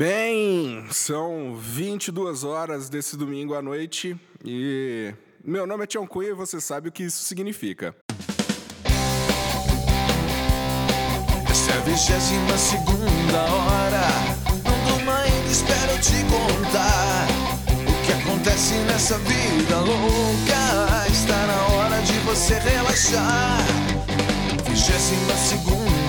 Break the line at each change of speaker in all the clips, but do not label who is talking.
Bem, são 22 horas desse domingo à noite e meu nome é Tião Cunha e você sabe o que isso significa.
Essa é a vigésima segunda hora. Não durma ainda, espero te contar. O que acontece nessa vida louca? Está na hora de você relaxar. Vigésima segunda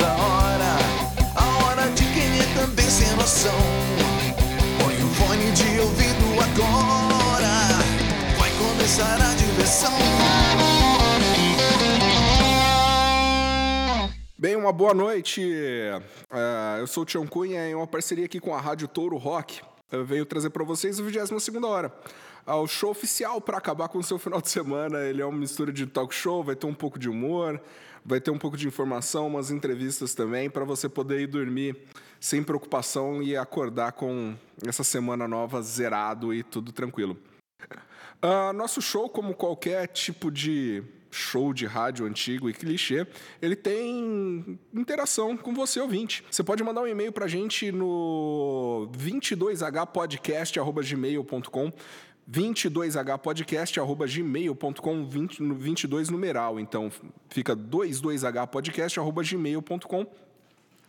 Começar a diversão.
Bem, uma boa noite. É, eu sou o Tião Cunha em uma parceria aqui com a Rádio Touro Rock. Eu venho trazer para vocês o 22 hora. Ah, O show oficial para acabar com o seu final de semana. Ele é uma mistura de talk show, vai ter um pouco de humor, vai ter um pouco de informação, umas entrevistas também, para você poder ir dormir sem preocupação e acordar com essa semana nova zerado e tudo tranquilo. Ah, nosso show, como qualquer tipo de show de rádio antigo e clichê, ele tem interação com você, ouvinte. Você pode mandar um e-mail pra gente no 22hpodcast.gmail.com 22hpodcast.gmail.com 20 no 22 numeral, então fica 22hpodcast.gmail.com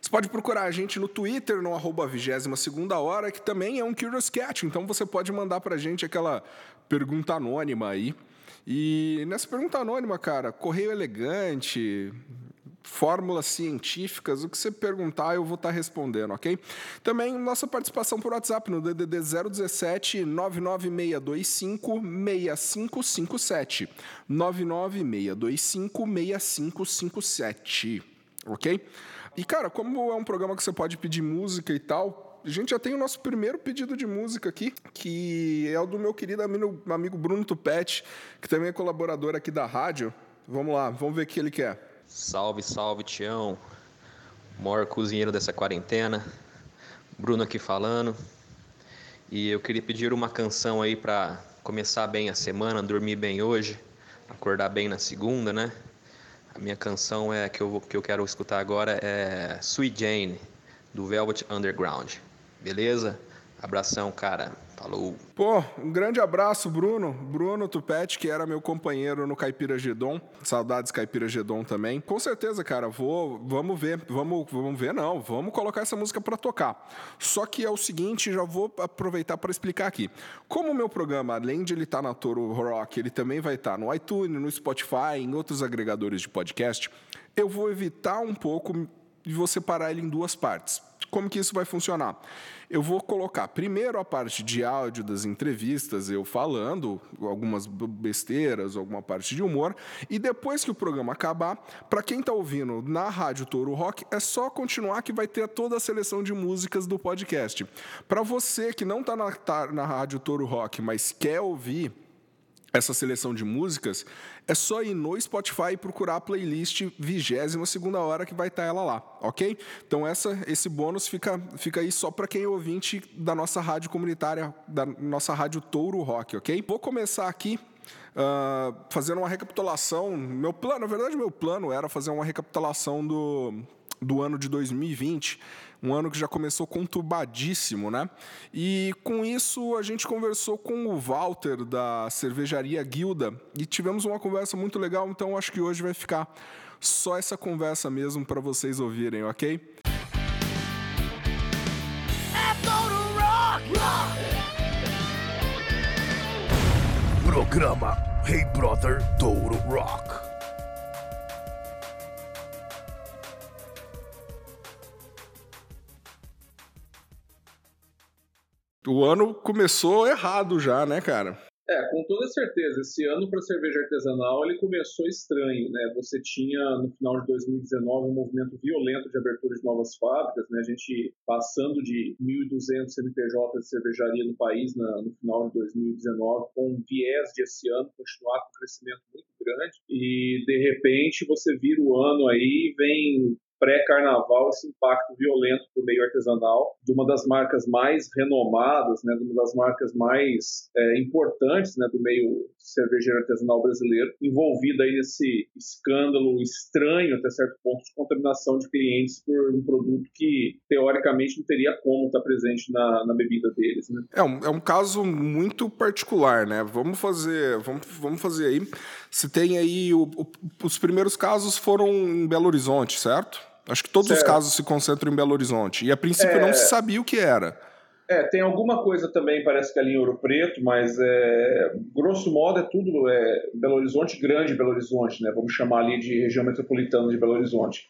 você pode procurar a gente no Twitter, no arroba 22 hora, que também é um Curious Cat. Então você pode mandar pra gente aquela pergunta anônima aí. E nessa pergunta anônima, cara, correio elegante, fórmulas científicas, o que você perguntar eu vou estar respondendo, ok? Também nossa participação por WhatsApp no DDD 017 99625 6557. 99625 6557, ok? E, cara, como é um programa que você pode pedir música e tal, a gente já tem o nosso primeiro pedido de música aqui, que é o do meu querido amigo, Bruno Tupete, que também é colaborador aqui da rádio. Vamos lá, vamos ver o que ele quer.
Salve, salve, Tião. Maior cozinheiro dessa quarentena. Bruno aqui falando. E eu queria pedir uma canção aí pra começar bem a semana, dormir bem hoje, acordar bem na segunda, né? A minha canção é que eu, que eu quero escutar agora é Sweet Jane, do Velvet Underground. Beleza? Abração, cara. Falou.
Pô, um grande abraço, Bruno. Bruno Tupete, que era meu companheiro no Caipira Gedon. Saudades Caipira Gedon também. Com certeza, cara, vou, vamos ver. Vamos, vamos ver, não. Vamos colocar essa música para tocar. Só que é o seguinte, já vou aproveitar para explicar aqui. Como o meu programa, além de ele estar na Toro Rock, ele também vai estar no iTunes, no Spotify, em outros agregadores de podcast, eu vou evitar um pouco de vou separar ele em duas partes. Como que isso vai funcionar? Eu vou colocar primeiro a parte de áudio das entrevistas, eu falando algumas besteiras, alguma parte de humor, e depois que o programa acabar, para quem está ouvindo na Rádio Touro Rock, é só continuar que vai ter toda a seleção de músicas do podcast. Para você que não está na, tá na Rádio Touro Rock, mas quer ouvir essa seleção de músicas, é só ir no Spotify e procurar a playlist 22 hora que vai estar ela lá, ok? Então essa, esse bônus fica, fica aí só para quem é ouvinte da nossa rádio comunitária, da nossa rádio Touro Rock, ok? Vou começar aqui ah, fazendo uma recapitulação. Meu plano, na verdade, meu plano era fazer uma recapitulação do, do ano de 2020, um ano que já começou conturbadíssimo, né? E com isso a gente conversou com o Walter da cervejaria Guilda e tivemos uma conversa muito legal, então acho que hoje vai ficar só essa conversa mesmo para vocês ouvirem, ok?
Programa Hey Brother Touro Rock.
O ano começou errado já, né, cara?
É, com toda certeza. Esse ano para cerveja artesanal ele começou estranho, né? Você tinha no final de 2019 um movimento violento de abertura de novas fábricas, né? A gente passando de 1.200 CNPJ de cervejaria no país na- no final de 2019 com um viés de esse ano continuar com um crescimento muito grande e de repente você vira o ano aí vem pré-carnaval esse impacto violento para o meio artesanal de uma das marcas mais renomadas, né, de uma das marcas mais é, importantes né, do meio cervejeiro artesanal brasileiro, envolvida aí nesse escândalo estranho até certo ponto de contaminação de clientes por um produto que teoricamente não teria como estar presente na, na bebida deles. Né?
É, um, é um caso muito particular, né? Vamos fazer, vamos, vamos fazer aí. Se tem aí o, o, os primeiros casos foram em Belo Horizonte, certo? Acho que todos certo. os casos se concentram em Belo Horizonte. E a princípio é... não se sabia o que era.
É, tem alguma coisa também, parece que ali em Ouro Preto, mas é, grosso modo é tudo é, Belo Horizonte, grande Belo Horizonte, né? Vamos chamar ali de região metropolitana de Belo Horizonte.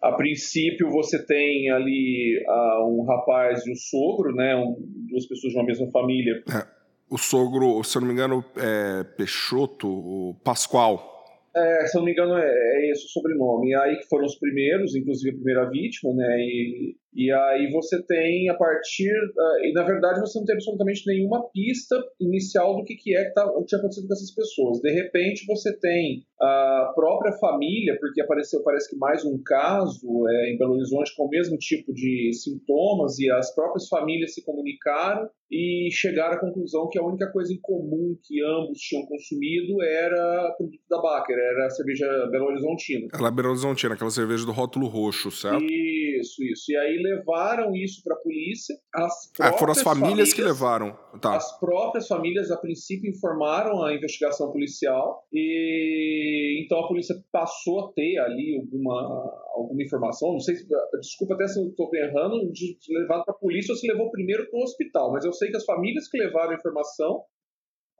A princípio você tem ali um rapaz e o sogro, né? Um, duas pessoas de uma mesma família.
É, o sogro, se eu não me engano, é Peixoto, o Pascoal.
É, se eu não me engano, é, é esse o sobrenome. E aí que foram os primeiros, inclusive a primeira vítima, né? E e aí você tem, a partir. Uh, e na verdade você não tem absolutamente nenhuma pista inicial do que, que é que, tá, que tinha acontecido com essas pessoas. De repente você tem a própria família, porque apareceu, parece que mais um caso é, em Belo Horizonte com o mesmo tipo de sintomas, e as próprias famílias se comunicaram e chegaram à conclusão que a única coisa em comum que ambos tinham consumido era produto da Baker, era a cerveja Belo Horizontina.
Ela é Belo Horizontina, aquela cerveja do rótulo roxo, certo?
Isso, isso. E aí levaram isso para a polícia.
As ah, foram as famílias, famílias, que levaram. Tá.
As próprias famílias, a princípio, informaram a investigação policial e então a polícia passou a ter ali alguma, alguma informação. Não sei se, desculpa até se eu estou errando, de levar para a polícia ou se levou primeiro para o hospital, mas eu sei que as famílias que levaram a informação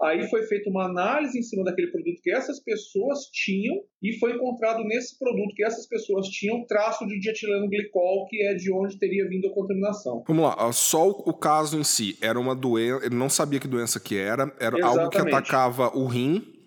Aí foi feita uma análise em cima daquele produto que essas pessoas tinham e foi encontrado nesse produto que essas pessoas tinham traço de dietileno glicol, que é de onde teria vindo a contaminação.
Vamos lá, só o caso em si era uma doença, ele não sabia que doença que era, era Exatamente. algo que atacava o rim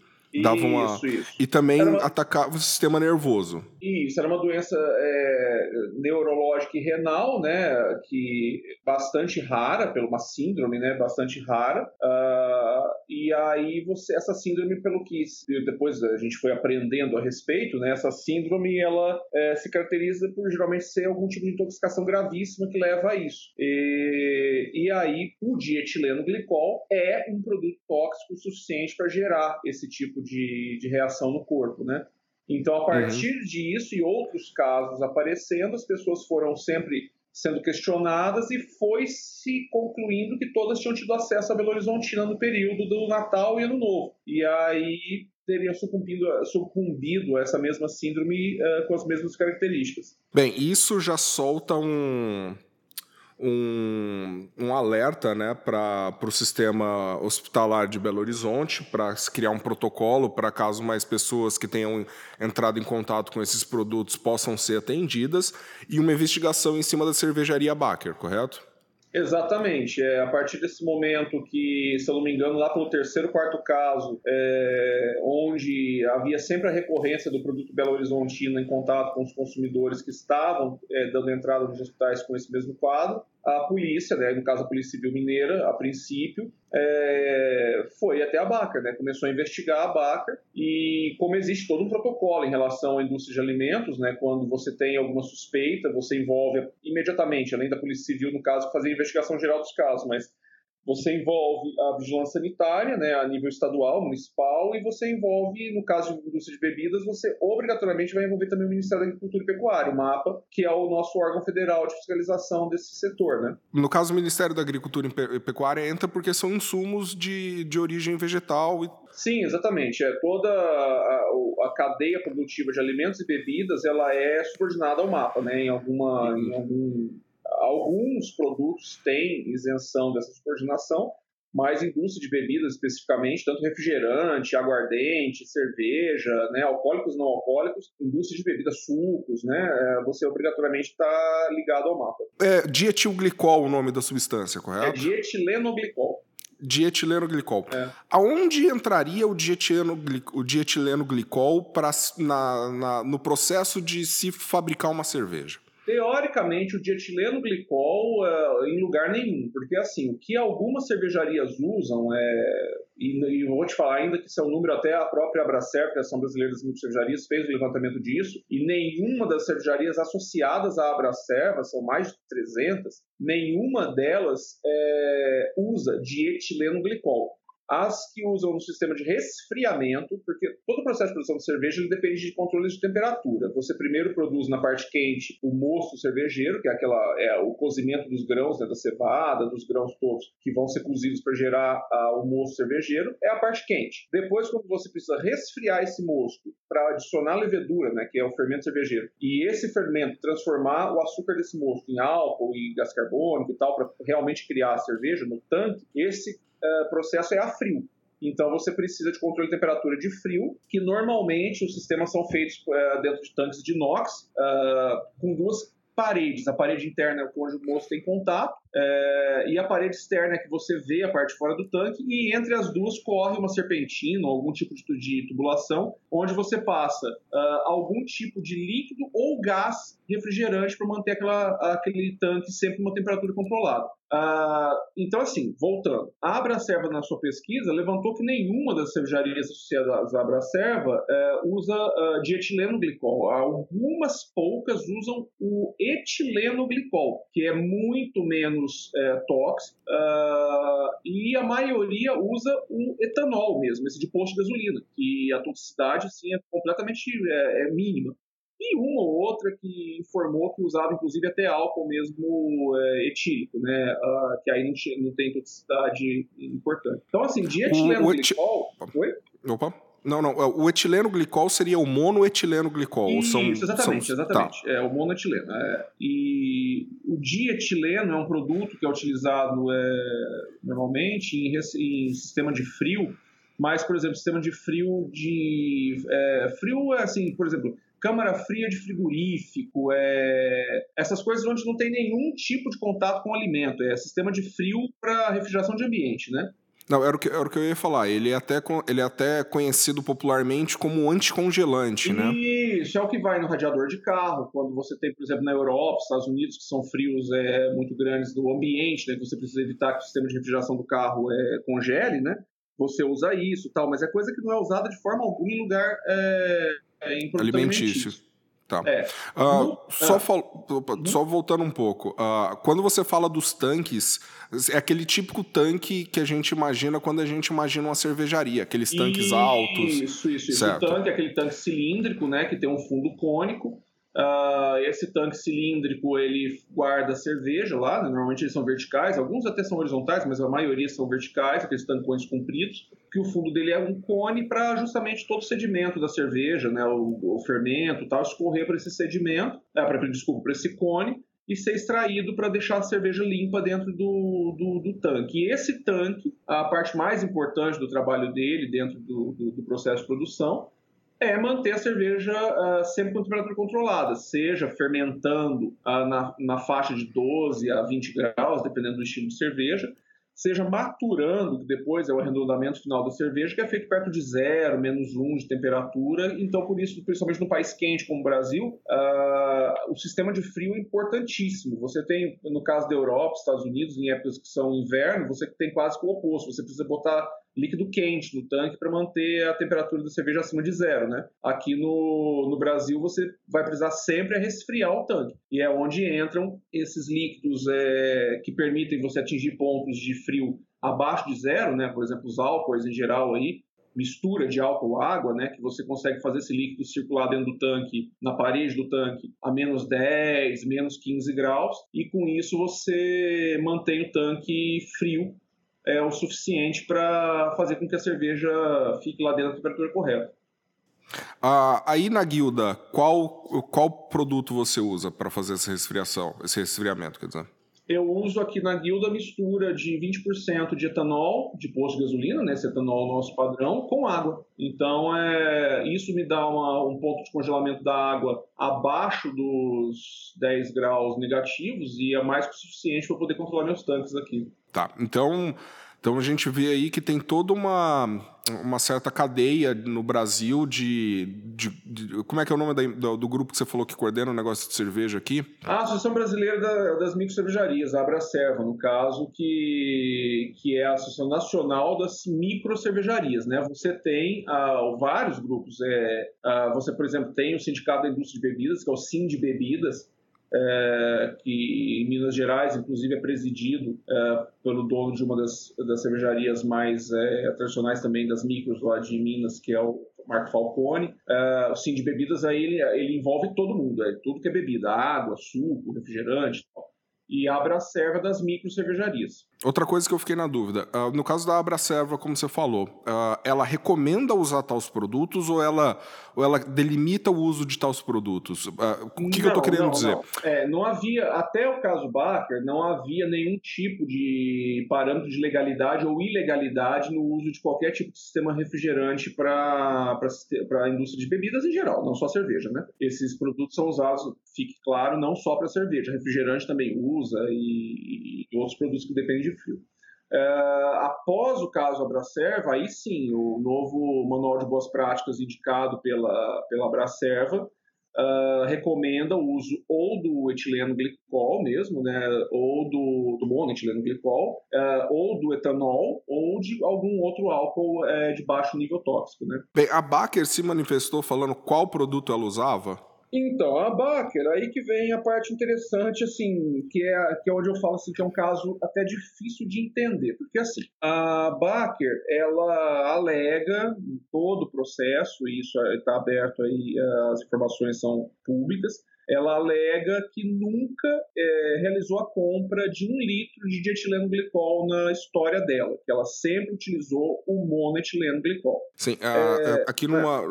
Dava uma... Isso, isso. E também uma... atacava o sistema nervoso.
Isso, era uma doença é, neurológica e renal, né, que bastante rara, pela uma síndrome, né, bastante rara. Uh, e aí você, essa síndrome, pelo que depois a gente foi aprendendo a respeito, né, essa síndrome ela é, se caracteriza por geralmente ser algum tipo de intoxicação gravíssima que leva a isso. E, e aí o dietileno glicol é um produto tóxico suficiente para gerar esse tipo de, de reação no corpo, né? Então, a partir uhum. disso e outros casos aparecendo, as pessoas foram sempre sendo questionadas e foi se concluindo que todas tinham tido acesso a Belo Horizontina no período do Natal e Ano Novo. E aí teriam sucumbido, sucumbido a essa mesma síndrome uh, com as mesmas características.
Bem, isso já solta um, um, um alerta né, para o sistema hospitalar de Belo Horizonte, para criar um protocolo para caso mais pessoas que tenham entrado em contato com esses produtos possam ser atendidas, e uma investigação em cima da cervejaria Baker, correto?
Exatamente. É, a partir desse momento que, se eu não me engano, lá pelo terceiro, quarto caso, é, onde havia sempre a recorrência do produto Belo Horizontino em contato com os consumidores que estavam é, dando entrada nos hospitais com esse mesmo quadro, a polícia, né, no caso a Polícia Civil Mineira, a princípio, é, foi até a Bacar, né, começou a investigar a Bacar e como existe todo um protocolo em relação à indústria de alimentos, né, quando você tem alguma suspeita, você envolve imediatamente, além da Polícia Civil, no caso, fazer a investigação geral dos casos, mas você envolve a vigilância sanitária, né, a nível estadual, municipal, e você envolve, no caso de indústria de bebidas, você obrigatoriamente vai envolver também o Ministério da Agricultura e Pecuária, o MAPA, que é o nosso órgão federal de fiscalização desse setor, né?
No caso, o Ministério da Agricultura e Pecuária entra porque são insumos de, de origem vegetal e
Sim, exatamente. É toda a, a, cadeia produtiva de alimentos e bebidas, ela é subordinada ao mapa, né? Em alguma, em algum Alguns produtos têm isenção dessa subordinação, mas indústria de bebidas especificamente, tanto refrigerante, aguardente, cerveja, né, alcoólicos não alcoólicos, indústria de bebidas, sucos, né, é, você obrigatoriamente está ligado ao mapa.
É dietilglicol o nome da substância, correto? É
dietilenoglicol.
Dietilenoglicol. É. Aonde entraria o dietileno, o dietileno glicol pra, na, na, no processo de se fabricar uma cerveja?
Teoricamente, o dietileno glicol uh, em lugar nenhum, porque assim, o que algumas cervejarias usam é e, e vou te falar ainda que esse é um número até a própria Abracer, que é a Ação Brasileira das Microcervejarias, fez o levantamento disso, e nenhuma das cervejarias associadas à Abracerva, são mais de 300, nenhuma delas é, usa dietileno glicol as que usam um sistema de resfriamento, porque todo o processo de produção de cerveja depende de controle de temperatura. Você primeiro produz na parte quente o mosto cervejeiro, que é aquela é o cozimento dos grãos, né, da cevada, dos grãos todos que vão ser cozidos para gerar o mosto cervejeiro, é a parte quente. Depois, quando você precisa resfriar esse mosto para adicionar levedura, né, que é o fermento cervejeiro, e esse fermento transformar o açúcar desse mosto em álcool e gás carbônico e tal, para realmente criar a cerveja no tanque, esse uh, processo é a frio. Então você precisa de controle de temperatura de frio, que normalmente os sistemas são feitos uh, dentro de tanques de inox, uh, com duas paredes. A parede interna é onde o moço tem contato, é, e a parede externa é que você vê a parte fora do tanque, e entre as duas corre uma serpentina ou algum tipo de, de tubulação, onde você passa uh, algum tipo de líquido ou gás refrigerante para manter aquela, aquele tanque sempre uma temperatura controlada. Uh, então, assim, voltando, a Abracerva, na sua pesquisa, levantou que nenhuma das cervejarias associadas à Abracerva uh, usa uh, dietileno glicol. Algumas poucas usam o etileno glicol, que é muito menos uh, tóxico, e a maioria usa o etanol mesmo, esse de posto de gasolina, que a toxicidade assim, é completamente é, é mínima e uma ou outra que informou que usava inclusive até álcool mesmo é, etílico, né? Uh, que aí não, não, tem toxicidade importante. Então, assim, dietileno glicol. Eti...
Oi? Opa. Não, não. É, o etileno glicol seria o monoetileno glicol.
Isso, são, exatamente, são... exatamente. Tá. É o monoetileno. É. E o dietileno é um produto que é utilizado é, normalmente em, em sistema de frio, mas, por exemplo, sistema de frio de. É, frio é assim, por exemplo, câmara fria de frigorífico, é... essas coisas onde não tem nenhum tipo de contato com o alimento, é sistema de frio para refrigeração de ambiente, né?
Não, era o, que, era o que eu ia falar. Ele é até, ele é até conhecido popularmente como anticongelante, né?
Isso, é o que vai no radiador de carro. Quando você tem, por exemplo, na Europa, Estados Unidos, que são frios é, muito grandes do ambiente, né? Que você precisa evitar que o sistema de refrigeração do carro é, congele, né? Você usa isso tal, mas é coisa que não é usada de forma alguma em lugar é, é, em alimentício.
Tá. É. Uh, só, fal... só voltando um pouco, uh, quando você fala dos tanques, é aquele típico tanque que a gente imagina quando a gente imagina uma cervejaria, aqueles tanques
isso,
altos.
Isso, isso, isso. O tanque é aquele tanque cilíndrico, né, que tem um fundo cônico. Uh, esse tanque cilíndrico ele guarda cerveja lá, né? normalmente eles são verticais, alguns até são horizontais, mas a maioria são verticais, aqueles tancões compridos, que o fundo dele é um cone para justamente todo o sedimento da cerveja, né? o, o fermento tal, escorrer para esse sedimento, é, pra, desculpa, para esse cone e ser extraído para deixar a cerveja limpa dentro do, do, do, tanque. E esse tanque, a parte mais importante do trabalho dele dentro do, do, do processo de produção, é manter a cerveja uh, sempre com temperatura controlada, seja fermentando uh, na, na faixa de 12 a 20 graus, dependendo do estilo de cerveja, seja maturando, que depois é o arredondamento final da cerveja, que é feito perto de zero, menos um de temperatura. Então, por isso, principalmente no país quente como o Brasil, uh, o sistema de frio é importantíssimo. Você tem, no caso da Europa, Estados Unidos, em épocas que são inverno, você tem quase que o oposto. Você precisa botar líquido quente no tanque para manter a temperatura da cerveja acima de zero, né? Aqui no, no Brasil você vai precisar sempre resfriar o tanque e é onde entram esses líquidos é, que permitem você atingir pontos de frio abaixo de zero, né? Por exemplo, os álcoois em geral aí mistura de álcool água, né, que você consegue fazer esse líquido circular dentro do tanque, na parede do tanque, a menos 10, menos 15 graus, e com isso você mantém o tanque frio é o suficiente para fazer com que a cerveja fique lá dentro da temperatura correta.
Ah, aí na guilda, qual, qual produto você usa para fazer essa resfriação, esse resfriamento, quer dizer?
Eu uso aqui na guilda mistura de 20% de etanol, de posto de gasolina, né, esse etanol nosso padrão, com água. Então, é, isso me dá uma, um ponto de congelamento da água abaixo dos 10 graus negativos e é mais que o suficiente para poder controlar meus tanques aqui.
Tá, então então a gente vê aí que tem toda uma, uma certa cadeia no Brasil de, de, de Como é que é o nome da, do, do, grupo que você falou que coordena o negócio de cerveja aqui?
A Associação Brasileira da, das Micro Cervejarias, a Abracerva, no caso, que, que é a Associação Nacional das Micro Cervejarias. Né? Você tem uh, vários grupos. É, uh, você, por exemplo, tem o Sindicato da Indústria de Bebidas, que é o SIM de Bebidas, é, que em Minas Gerais, inclusive, é presidido é, pelo dono de uma das, das cervejarias mais é, tradicionais também das micros lá de Minas, que é o Marco Falcone. O Sim de Bebidas aí ele, ele envolve todo mundo, é tudo que é bebida, água, suco, refrigerante, e abre a serva das micro cervejarias.
Outra coisa que eu fiquei na dúvida, uh, no caso da Abracerva, como você falou, uh, ela recomenda usar tais produtos ou ela, ou ela delimita o uso de tais produtos? Uh, o que, não, que eu estou querendo
não,
dizer?
Não. É, não havia, até o caso Baker, não havia nenhum tipo de parâmetro de legalidade ou ilegalidade no uso de qualquer tipo de sistema refrigerante para a indústria de bebidas em geral, não só cerveja, né? Esses produtos são usados, fique claro, não só para cerveja, refrigerante também usa e, e outros produtos que dependem de frio. Uh, após o caso Abracerva, aí sim, o novo manual de boas práticas indicado pela, pela Abracerva uh, recomenda o uso ou do etileno glicol mesmo, né, ou do, do monoetileno glicol, uh, ou do etanol, ou de algum outro álcool de baixo nível tóxico. Né.
Bem, a Baker se manifestou falando qual produto ela usava?
Então, a Baker, aí que vem a parte interessante, assim, que é, que é onde eu falo assim, que é um caso até difícil de entender. Porque, assim, a Baker, ela alega em todo o processo, e isso está aberto aí, as informações são públicas, ela alega que nunca é, realizou a compra de um litro de dietileno glicol na história dela, que ela sempre utilizou o monoetileno glicol.
Sim, é, aqui numa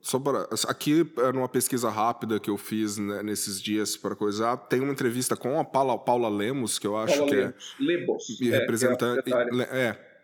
só para, aqui numa pesquisa rápida que eu fiz né, nesses dias para coisar, tem uma entrevista com a Paula, Paula Lemos, que eu acho Paula que
Lemos. é Lebos,
representante, é, é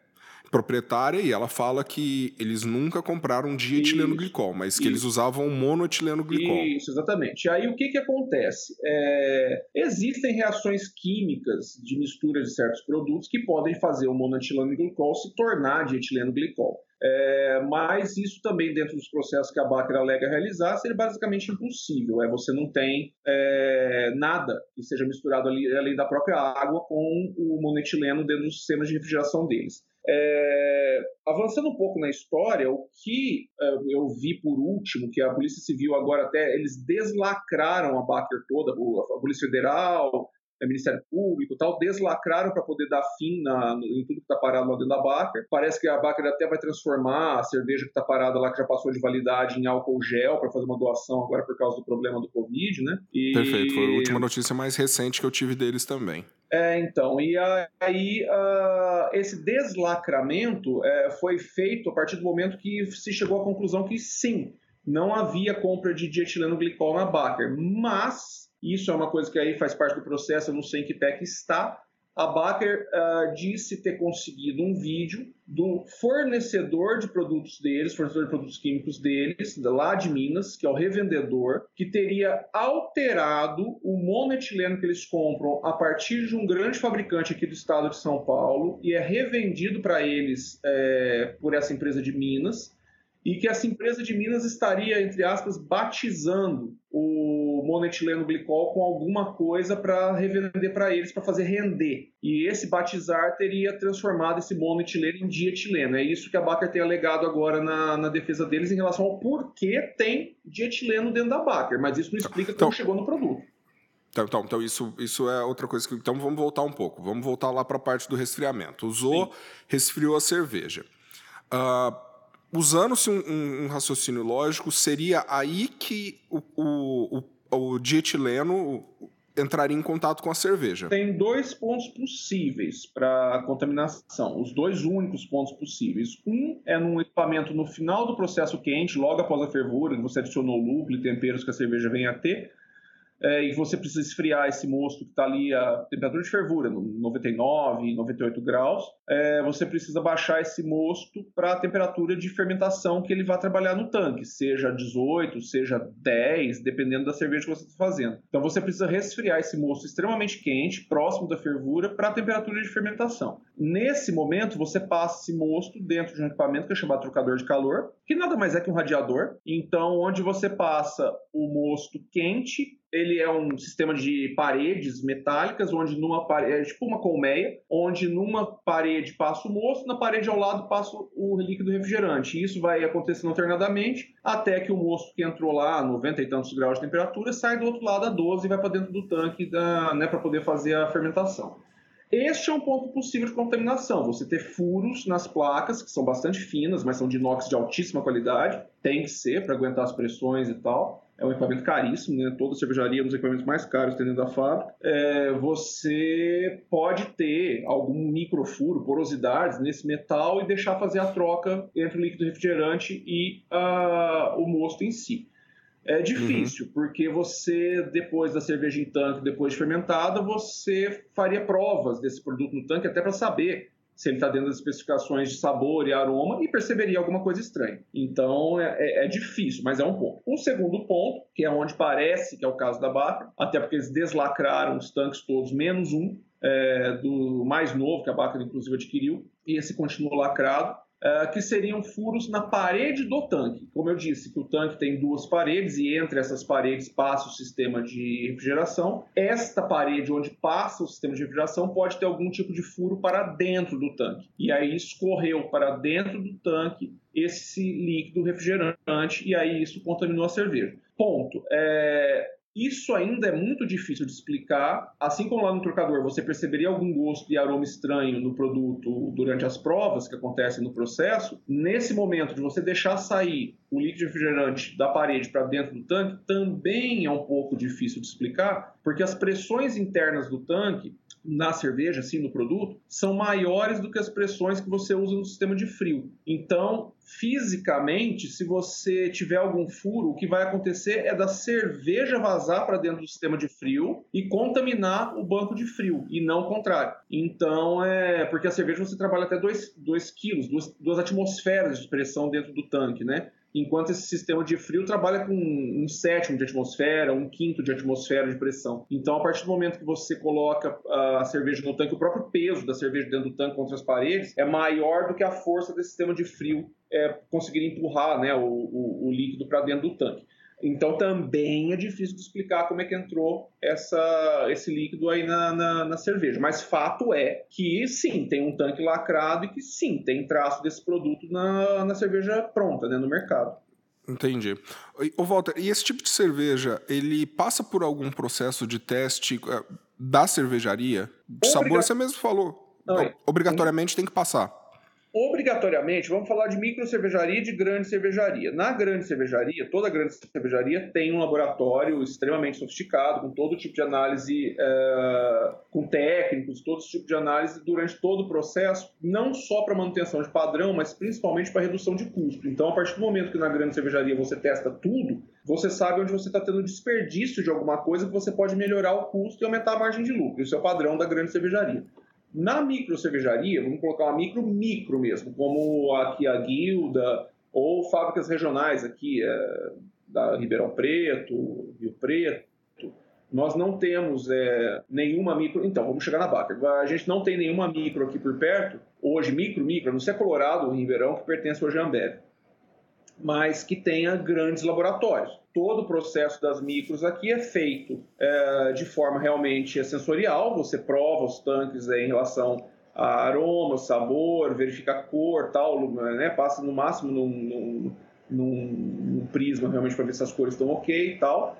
proprietária e ela fala que eles nunca compraram dietileno glicol, mas que isso. eles usavam monoetileno glicol.
Isso, exatamente. Aí o que, que acontece? É, existem reações químicas de mistura de certos produtos que podem fazer o monoetileno glicol se tornar dietileno glicol. É, mas isso também, dentro dos processos que a Baker alega realizar, seria basicamente impossível. É, você não tem é, nada que seja misturado ali, além da própria água com o monoetileno dentro dos sistemas de refrigeração deles. É, avançando um pouco na história, o que é, eu vi por último, que a Polícia Civil agora até, eles deslacraram a Baker toda, a Polícia Federal, Ministério Público tal, deslacraram para poder dar fim na, no, em tudo que está parado lá dentro da Baker. Parece que a Baker até vai transformar a cerveja que está parada lá, que já passou de validade, em álcool gel para fazer uma doação agora por causa do problema do Covid, né?
E... Perfeito, foi a última notícia mais recente que eu tive deles também.
É, então, e aí uh, esse deslacramento uh, foi feito a partir do momento que se chegou à conclusão que sim, não havia compra de dietileno glicol na Baker, mas isso é uma coisa que aí faz parte do processo, eu não sei em que que está. A Baker uh, disse ter conseguido um vídeo do fornecedor de produtos deles, fornecedor de produtos químicos deles, lá de Minas, que é o revendedor, que teria alterado o monoetileno que eles compram a partir de um grande fabricante aqui do estado de São Paulo e é revendido para eles é, por essa empresa de Minas e que essa empresa de Minas estaria, entre aspas, batizando o monoetileno glicol com alguma coisa para revender para eles, para fazer render. E esse batizar teria transformado esse monoetileno em dietileno. É isso que a Baker tem alegado agora na, na defesa deles em relação ao porquê tem dietileno dentro da Baker, mas isso não explica então, como chegou no produto.
Então, então, então, isso, isso é outra coisa que. Então vamos voltar um pouco. Vamos voltar lá para a parte do resfriamento. Usou, Sim. resfriou a cerveja. Uh, usando-se um, um, um, raciocínio lógico, seria aí que o, o, o, o dietileno entraria em contato com a cerveja.
Tem dois pontos possíveis para contaminação, os dois únicos pontos possíveis. Um é num equipamento no final do processo quente, logo após a fervura, você adicionou lúpulo e temperos que a cerveja vem a ter. É, e você precisa esfriar esse mosto que está ali a temperatura de fervura, 99, 98 graus, é, você precisa baixar esse mosto para a temperatura de fermentação que ele vai trabalhar no tanque, seja 18, seja 10, dependendo da cerveja que você está fazendo. Então você precisa resfriar esse mosto extremamente quente, próximo da fervura, para a temperatura de fermentação. Nesse momento, você passa esse mosto dentro de um equipamento que é chamado trocador de calor, que nada mais é que um radiador. Então, onde você passa o mosto quente ele é um sistema de paredes metálicas, onde numa parede, é tipo uma colmeia, onde numa parede passa o moço, na parede ao lado passa o líquido refrigerante. Isso vai acontecendo alternadamente até que o moço que entrou lá a 90 e tantos graus de temperatura sai do outro lado a 12 e vai para dentro do tanque né, para poder fazer a fermentação. Este é um ponto possível de contaminação. Você ter furos nas placas, que são bastante finas, mas são de inox de altíssima qualidade, tem que ser para aguentar as pressões e tal é um equipamento caríssimo, né? Toda cervejaria é um dos equipamentos mais caros dentro da fábrica. É, você pode ter algum microfuro, porosidades nesse metal e deixar fazer a troca entre o líquido refrigerante e uh, o mosto em si. É difícil, uhum. porque você, depois da cerveja em tanque, depois de fermentada, você faria provas desse produto no tanque até para saber se ele está dentro das especificações de sabor e aroma e perceberia alguma coisa estranha. Então é, é, é, difícil, mas é um ponto. O segundo ponto, que é onde parece que é o caso da Baca, até porque eles deslacraram os tanques todos, menos um, é, do mais novo que a Baca inclusive adquiriu, e esse continua lacrado. Uh, que seriam furos na parede do tanque. Como eu disse, que o tanque tem duas paredes e entre essas paredes passa o sistema de refrigeração. Esta parede onde passa o sistema de refrigeração pode ter algum tipo de furo para dentro do tanque. E aí escorreu para dentro do tanque esse líquido refrigerante e aí isso contaminou a cerveja. Ponto. É, isso ainda é muito difícil de explicar. Assim como lá no trocador você perceberia algum gosto e aroma estranho no produto durante as provas que acontecem no processo, nesse momento de você deixar sair o líquido refrigerante da parede para dentro do tanque também é um pouco difícil de explicar, porque as pressões internas do tanque na cerveja, assim, no produto, são maiores do que as pressões que você usa no sistema de frio. Então, fisicamente, se você tiver algum furo, o que vai acontecer é da cerveja vazar para dentro do sistema de frio e contaminar o banco de frio, e não o contrário. Então, é porque a cerveja você trabalha até 2 quilos, 2 atmosferas de pressão dentro do tanque, né? Enquanto esse sistema de frio trabalha com um sétimo de atmosfera, um quinto de atmosfera de pressão. Então, a partir do momento que você coloca a cerveja no tanque, o próprio peso da cerveja dentro do tanque contra as paredes é maior do que a força desse sistema de frio é, conseguir empurrar né, o, o, o líquido para dentro do tanque. Então também é difícil de explicar como é que entrou essa, esse líquido aí na, na, na, cerveja. Mas fato é que sim, tem um tanque lacrado e que sim, tem traço desse produto na, na cerveja pronta, né, no mercado.
Entendi. Ô Walter, e esse tipo de cerveja, ele passa por algum processo de teste uh, da cervejaria? De Obriga... sabor, você mesmo falou. Não, Obrigatoriamente tem que passar
obrigatoriamente, vamos falar de micro cervejaria e de grande cervejaria. Na grande cervejaria, toda grande cervejaria tem um laboratório extremamente sofisticado, com todo tipo de análise, é, com técnicos, todo tipo de análise durante todo o processo, não só para manutenção de padrão, mas principalmente para redução de custo. Então, a partir do momento que na grande cervejaria você testa tudo, você sabe onde você está tendo desperdício de alguma coisa que você pode melhorar o custo e aumentar a margem de lucro. Isso é o padrão da grande cervejaria. Na micro cervejaria, vamos colocar uma micro micro mesmo, como aqui a Guilda ou fábricas regionais aqui é, da Ribeirão Preto, Rio Preto. Nós não temos é, nenhuma micro. Então, vamos chegar na Baca. A gente não tem nenhuma micro aqui por perto, hoje, micro, micro, a não ser Colorado, Ribeirão, que pertence hoje à Ambev, mas que tenha grandes laboratórios todo o processo das micros aqui é feito é, de forma realmente sensorial, você prova os tanques em relação a aroma, sabor, verifica a cor, tal, né? passa no máximo num, num, num, num prisma realmente para ver se as cores estão ok e tal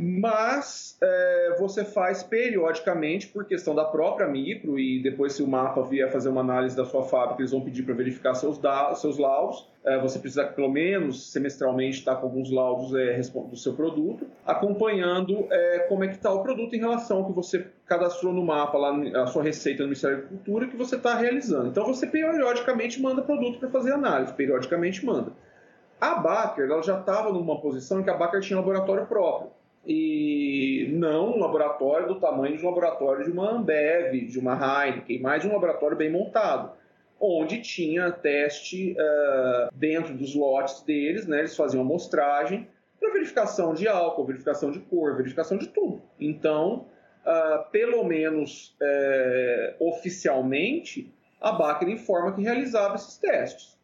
mas é, você faz periodicamente por questão da própria micro e depois se o mapa vier fazer uma análise da sua fábrica eles vão pedir para verificar seus dados, seus laudos. É, você precisa pelo menos semestralmente estar com alguns laudos é, do seu produto acompanhando é, como é que está o produto em relação ao que você cadastrou no mapa lá a sua receita no Ministério da Agricultura que você está realizando. Então você periodicamente manda produto para fazer análise periodicamente manda. A Baker ela já estava numa posição em que a Baker tinha laboratório próprio e não um laboratório do tamanho de um laboratório de uma Ambev, de uma Heineken, mais um laboratório bem montado, onde tinha teste uh, dentro dos lotes deles, né, eles faziam amostragem para verificação de álcool, verificação de cor, verificação de tudo. Então, uh, pelo menos uh, oficialmente, a Baker informa que realizava esses testes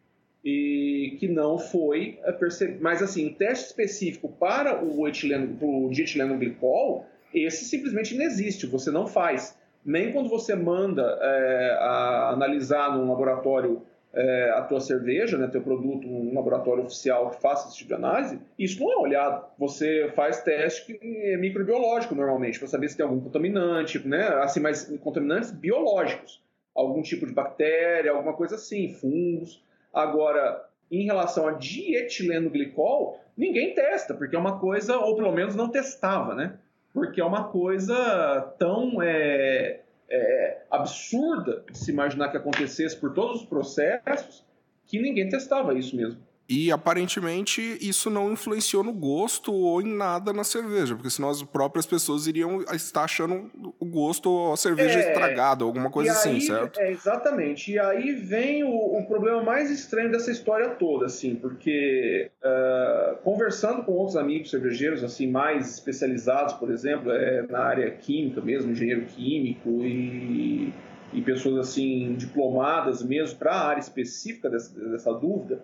e que não foi percebido. Mas assim, o teste específico para o, etileno, o dietileno glicol, esse simplesmente não existe, você não faz. Nem quando você manda é, a, analisar num laboratório é, a tua cerveja, né, teu produto, um laboratório oficial que faça esse tipo de análise, isso não é olhado. Você faz teste é microbiológico normalmente, para saber se tem algum contaminante, né, assim, mas contaminantes biológicos. Algum tipo de bactéria, alguma coisa assim, fungos. Agora, em relação a dietileno glicol, ninguém testa, porque é uma coisa, ou pelo menos não testava, né? Porque é uma coisa tão é, é, absurda de se imaginar que acontecesse por todos os processos que ninguém testava isso mesmo.
E aparentemente isso não influenciou no gosto ou em nada na cerveja, porque senão as próprias pessoas iriam estar achando o gosto ou a cerveja é, estragada, alguma coisa assim, certo?
É, exatamente. E aí vem o, o, problema mais estranho dessa história toda, assim, porque uh, conversando com outros amigos cervejeiros, assim, mais especializados, por exemplo, é, na área química mesmo, engenheiro químico e, e pessoas assim diplomadas mesmo para a área específica dessa, dessa dúvida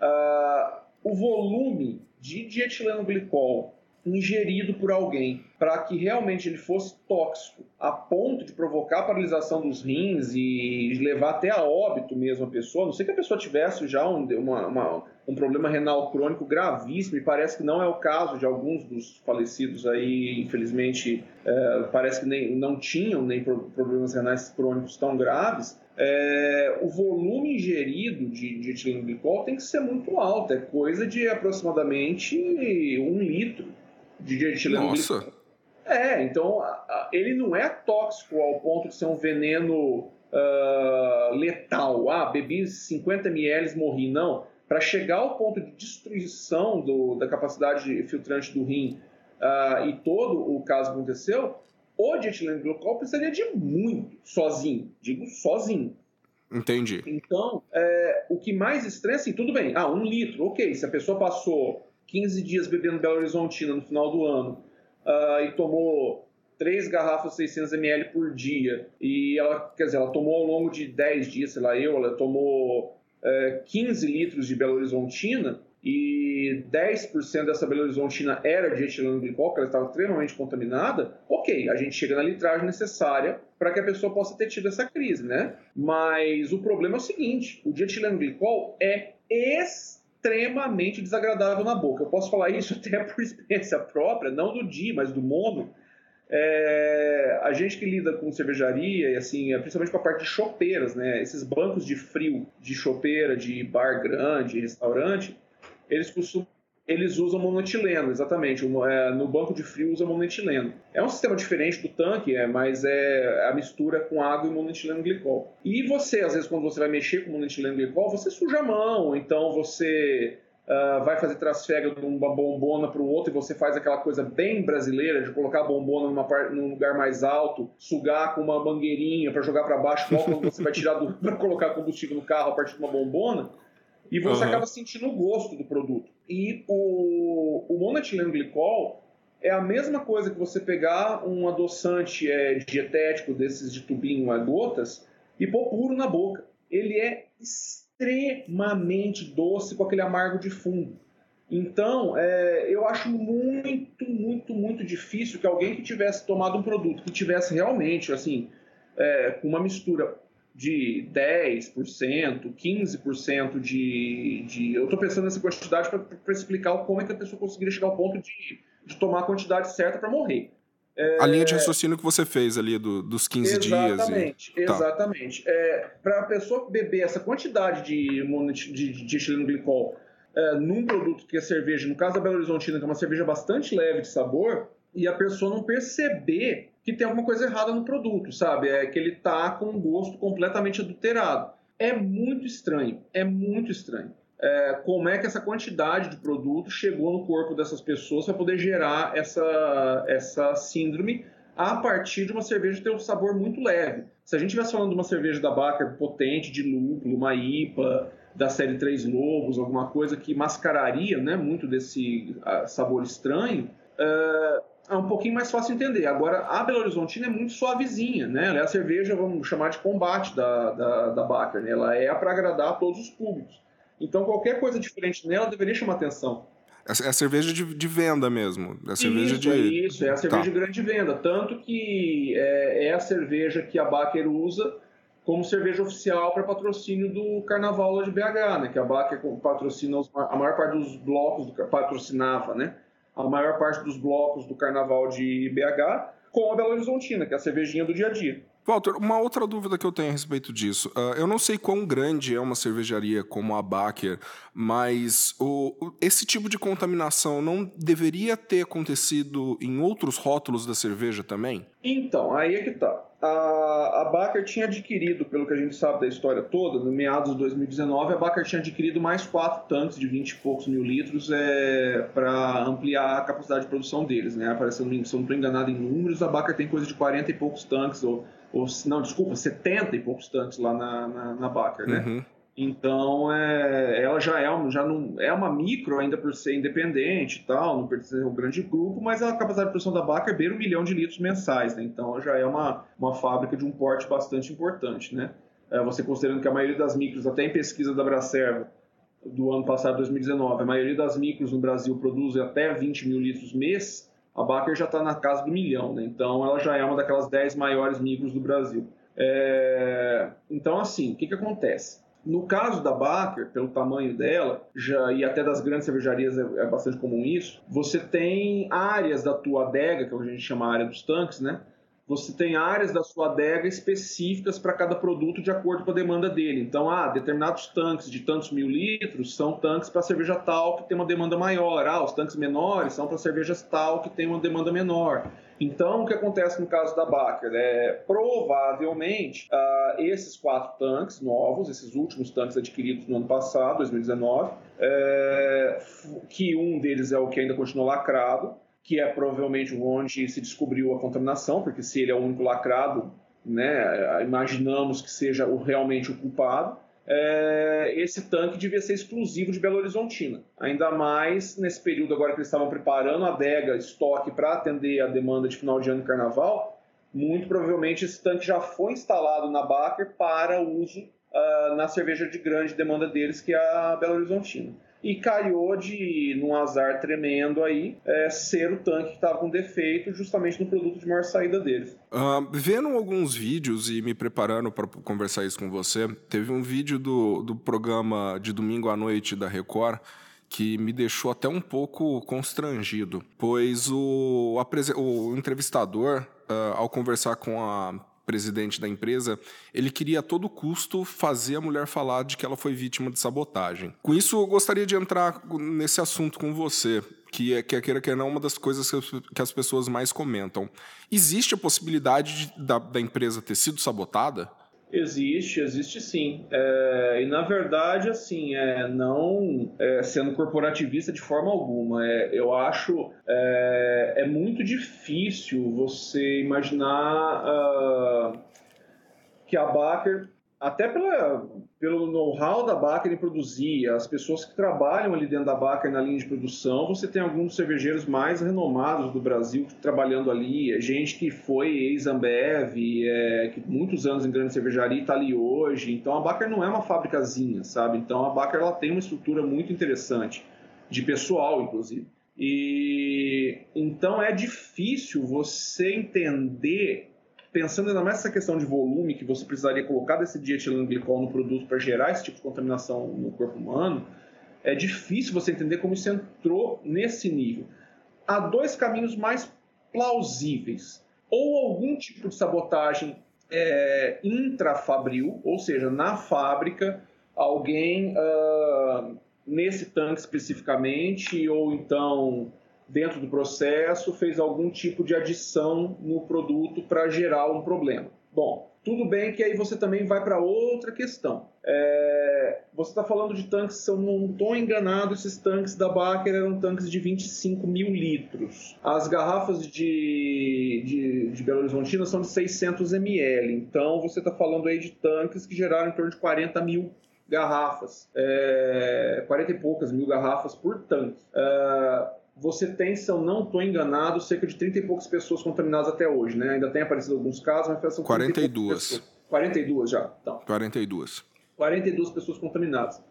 uh, o volume de dietileno glicol ingerido por alguém para que realmente ele fosse tóxico a ponto de provocar paralisação dos rins e levar até a óbito mesmo a pessoa, não sei que a pessoa tivesse já um, uma, uma, um problema renal crônico gravíssimo e parece que não é o caso de alguns dos falecidos aí, infelizmente, é, parece que nem, não tinham nem problemas renais crônicos tão graves, é, o volume ingerido de, de etileno glicol tem que ser muito alto, é coisa de aproximadamente um litro de etileno
Nossa.
É, então ele não é tóxico ao ponto de ser um veneno uh, letal. Ah, bebi 50 ml, morri. Não. Para chegar ao ponto de destruição do, da capacidade filtrante do rim uh, e todo o caso aconteceu, o dietileno glicol precisaria de muito sozinho, digo sozinho.
Entendi.
Então, é, o que mais estressa, assim, tudo bem, ah, um litro, ok, se a pessoa passou 15 dias bebendo Belo Horizontina no final do ano uh, e tomou três garrafas 600 ml por dia e ela, quer dizer, ela tomou ao longo de 10 dias, sei lá, eu, ela tomou 15 litros de Belo Horizontina, e 10% dessa Belo Horizontina era de etileno glicol, que ela estava extremamente contaminada, ok, a gente chega na litragem necessária para que a pessoa possa ter tido essa crise, né? Mas o problema é o seguinte, o dietileno glicol é extremamente desagradável na boca. Eu posso falar isso até por experiência própria, não do di, mas do mono. É, a gente que lida com cervejaria e assim, principalmente com a parte de chopeiras, né? Esses bancos de frio de chopeira, de bar grande, restaurante, eles costumam eles usam monoetileno, exatamente. É, no banco de frio usa monoetileno. É um sistema diferente do tanque, é, mas é a mistura com água e monoetileno glicol. E você, às vezes, quando você vai mexer com monoetileno glicol, você suja a mão, então você uh, vai fazer trasfega de uma bombona para o outro e você faz aquela coisa bem brasileira de colocar a bombona numa parte, num lugar mais alto, sugar com uma mangueirinha para jogar para baixo, igual quando você vai tirar para colocar combustível no carro a partir de uma bombona e você uhum. acaba sentindo o gosto do produto. E o, o monoetileno glicol é a mesma coisa que você pegar um adoçante é, dietético desses de tubinho a gotas e pôr puro na boca. Ele é extremamente doce com aquele amargo de fundo. Então, é, eu acho muito, muito, muito difícil que alguém que tivesse tomado um produto que tivesse realmente, assim, é, com uma mistura de 10%, 15% de, de. Eu estou pensando nessa quantidade para explicar como é que a pessoa conseguiria chegar ao ponto de, de tomar a quantidade certa para morrer.
É... A linha de raciocínio que você fez ali do, dos 15
exatamente,
dias.
E... Exatamente. Tá. É, para a pessoa beber essa quantidade de, de, de etileno glicol é, num produto que é cerveja, no caso da Belo Horizontina, que é uma cerveja bastante leve de sabor, e a pessoa não perceber que tem alguma coisa errada no produto, sabe? É que ele tá com um gosto completamente adulterado. É muito estranho, é muito estranho. É, como é que essa quantidade de produto chegou no corpo dessas pessoas para poder gerar essa, essa síndrome a partir de uma cerveja ter um sabor muito leve. Se a gente estivesse falando de uma cerveja da Baker potente, de lúpulo, uma IPA, da série Três Lobos, alguma coisa que mascararia né, muito desse uh, sabor estranho, uh, é um pouquinho mais fácil entender. Agora, a Belo Horizontina é muito suavezinha, né? Ela é a cerveja, vamos chamar de combate da, da, da Baker, né? Ela é para agradar a todos os públicos. Então, qualquer coisa diferente nela deveria chamar atenção.
É, é cerveja de, de, venda mesmo. É cerveja
isso,
de...
é isso. É a cerveja tá. de grande venda. Tanto que é, é, a cerveja que a Baker usa como cerveja oficial para patrocínio do Carnaval lá de BH, né? Que a Baker patrocina os, a maior parte dos blocos, do, patrocinava, né? A maior parte dos blocos do Carnaval de BH com a Belo Horizontina, que é a cervejinha do dia a dia.
Walter, uma outra dúvida que eu tenho a respeito disso. Uh, eu não sei quão grande é uma cervejaria como a Baker, mas o, esse tipo de contaminação não deveria ter acontecido em outros rótulos da cerveja também?
Então, aí é que tá. A, a Baker tinha adquirido, pelo que a gente sabe da história toda, no meados de 2019, a Baker tinha adquirido mais quatro tanques de 20 e poucos mil litros é, para ampliar a capacidade de produção deles. Né? Aparecendo, se eu não estou enganado em números, a Baker tem coisa de 40 e poucos tanques, ou ou não, desculpa, 70 e poucos tanques lá na, na, na Baker, né? Uhum. Então, é, ela já é, já não, é uma micro ainda por ser independente e tal, não pertence a um grande grupo, mas a capacidade de produção da Baker beira um milhão de litros mensais, né? Então, já é uma, uma fábrica de um porte bastante importante, né? É, você considerando que a maioria das micros, até em pesquisa da Bracerva, do ano passado, 2019, a maioria das micros no Brasil produz até 20 mil litros mês, a Baker já está na casa do milhão, né? então ela já é uma daquelas 10 maiores micros do Brasil. É... Então, assim, o que, que acontece? No caso da Baker, pelo tamanho dela, já e até das grandes cervejarias é, é bastante comum isso, você tem áreas da tua adega, que é a gente chama a área dos tanques, né? Você tem áreas da sua adega específicas para cada produto de acordo com a demanda dele. Então, ah, determinados tanques de tantos mil litros são tanques para cerveja tal que tem uma demanda maior. Ah, os tanques menores são para cervejas tal que tem uma demanda menor. Então, o que acontece no caso da Baker? É, provavelmente, uh, esses quatro tanques novos, esses últimos tanques adquiridos no ano passado, 2019, é, que um deles é o que ainda continua lacrado, que é provavelmente onde se descobriu a contaminação, porque se ele é o único lacrado, né, imaginamos que seja o, realmente o culpado. É, esse tanque devia ser exclusivo de Belo Horizontina. Ainda mais nesse período agora que eles estavam preparando a adega, estoque para atender a demanda de final de ano e carnaval, muito provavelmente esse tanque já foi instalado na Baker para uso uh, na cerveja de grande demanda deles, que é a Belo Horizontina e calhou de, num azar tremendo aí, é, ser o tanque que estava com defeito justamente no produto de maior saída deles.
Uh, vendo alguns vídeos e me preparando para conversar isso com você, teve um vídeo do, do programa de domingo à noite da Record que me deixou até um pouco constrangido, pois o, o entrevistador, uh, ao conversar com a presidente da empresa, ele queria a todo custo fazer a mulher falar de que ela foi vítima de sabotagem. Com isso, eu gostaria de entrar nesse assunto com você, que é, que é queira que não, uma das coisas que as pessoas mais comentam. Existe a possibilidade de, da, da empresa ter sido sabotada?
Existe, existe sim. É, e na verdade, assim, é, não é, sendo corporativista de forma alguma. É, eu acho é, é muito difícil você imaginar uh, que a Baker até pela, pelo know-how da Baker em produzir, as pessoas que trabalham ali dentro da Baker na linha de produção, você tem alguns cervejeiros mais renomados do Brasil trabalhando ali, é gente que foi ex-Ambev, é, que muitos anos em grande cervejaria está ali hoje, então a Baker não é uma fabricazinha, sabe? Então a Baker ela tem uma estrutura muito interessante, de pessoal, inclusive. E então é difícil você entender pensando ainda mais nessa questão de volume que você precisaria colocar desse dietilenglicol no produto para gerar esse tipo de contaminação no corpo humano, é difícil você entender como isso entrou nesse nível. Há dois caminhos mais plausíveis. Ou algum tipo de sabotagem é, intrafabril, ou seja, na fábrica, alguém uh, nesse tanque especificamente, ou então dentro do processo, fez algum tipo de adição no produto para gerar um problema. Bom, tudo bem que aí você também vai para outra questão. É, você está falando de tanques, se eu não estou enganado, esses tanques da Baker eram tanques de 25 mil litros. As garrafas de, de, de Belo Horizontina são de 600 ml. Então você está falando aí de tanques que geraram em torno de 40 mil garrafas, é, 40 e poucas mil garrafas por tanque. É, você tem, se eu não estou enganado, cerca de 30 e poucas pessoas contaminadas até hoje, né? Ainda tem aparecido alguns casos, mas são
42.
42 já. Então.
42.
42 pessoas contaminadas.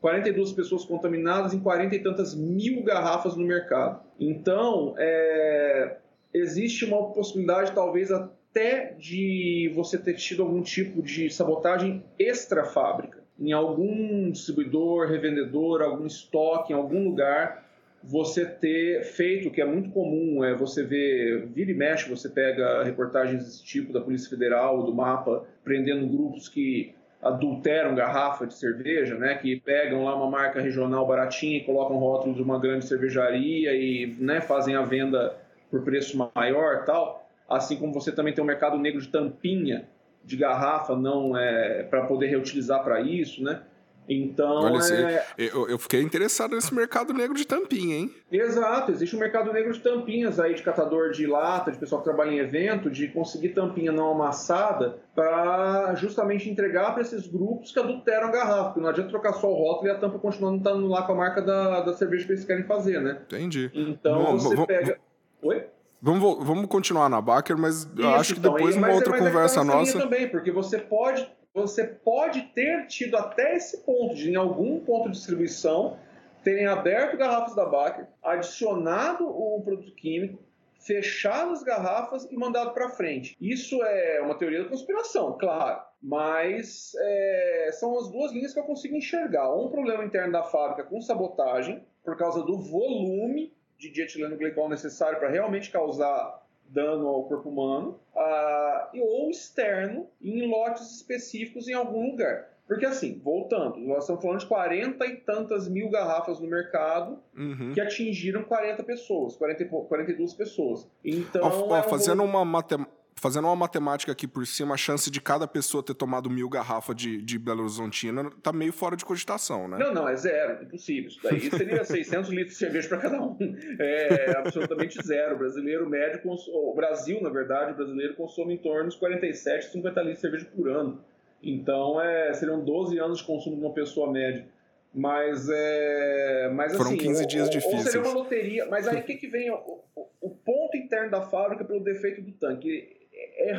42 pessoas contaminadas em 40 e tantas mil garrafas no mercado. Então, é, existe uma possibilidade, talvez até de você ter tido algum tipo de sabotagem extra-fábrica. Em algum distribuidor, revendedor, algum estoque, em algum lugar, você ter feito, que é muito comum, é você ver, vira e mexe, você pega reportagens desse tipo da Polícia Federal, do MAPA, prendendo grupos que adulteram garrafa de cerveja, né, que pegam lá uma marca regional baratinha e colocam rótulo de uma grande cervejaria e né, fazem a venda por preço maior tal. Assim como você também tem o um mercado negro de tampinha de garrafa não é para poder reutilizar para isso, né? Então, Olha, é...
eu, eu, fiquei interessado nesse mercado negro de tampinha, hein?
Exato, existe um mercado negro de tampinhas aí, de catador de lata, de pessoal que trabalha em evento, de conseguir tampinha não amassada para justamente entregar para esses grupos que adulteram a garrafa, porque não adianta trocar só o rótulo e a tampa continuando estando lá com a marca da, da cerveja que eles querem fazer, né?
Entendi.
Então Bom, você pega... Oi?
Vamos, vamos continuar na Baker, mas Isso, acho que então, depois uma outra conversa nossa.
também, porque você pode você pode ter tido até esse ponto de, em algum ponto de distribuição, terem aberto garrafas da Baker, adicionado o produto químico, fechado as garrafas e mandado para frente. Isso é uma teoria da conspiração, claro, mas é, são as duas linhas que eu consigo enxergar. Um problema interno da fábrica com sabotagem, por causa do volume de dietileno glicol necessário para realmente causar dano ao corpo humano, uh, ou externo, em lotes específicos em algum lugar. Porque assim, voltando, nós estamos falando de 40 e tantas mil garrafas no mercado uhum. que atingiram 40 pessoas, 40, 42 pessoas. Então. Ó,
ó, fazendo uma matemática fazendo uma matemática aqui por cima, a chance de cada pessoa ter tomado mil garrafas de, de Belo Horizontina tá meio fora de cogitação, né?
Não, não, é zero, impossível. Isso daí seria 600 litros de cerveja para cada um. É absolutamente zero. O brasileiro médio, o Brasil, na verdade, o brasileiro consome em torno de 47, 50 litros de cerveja por ano. Então, é, seriam 12 anos de consumo de uma pessoa média. Mas, é, mas
Foram
assim,
15 dias
ou,
difíceis.
Ou seria uma loteria. Mas aí o que, que vem? O, o, o ponto interno da fábrica pelo defeito do tanque é,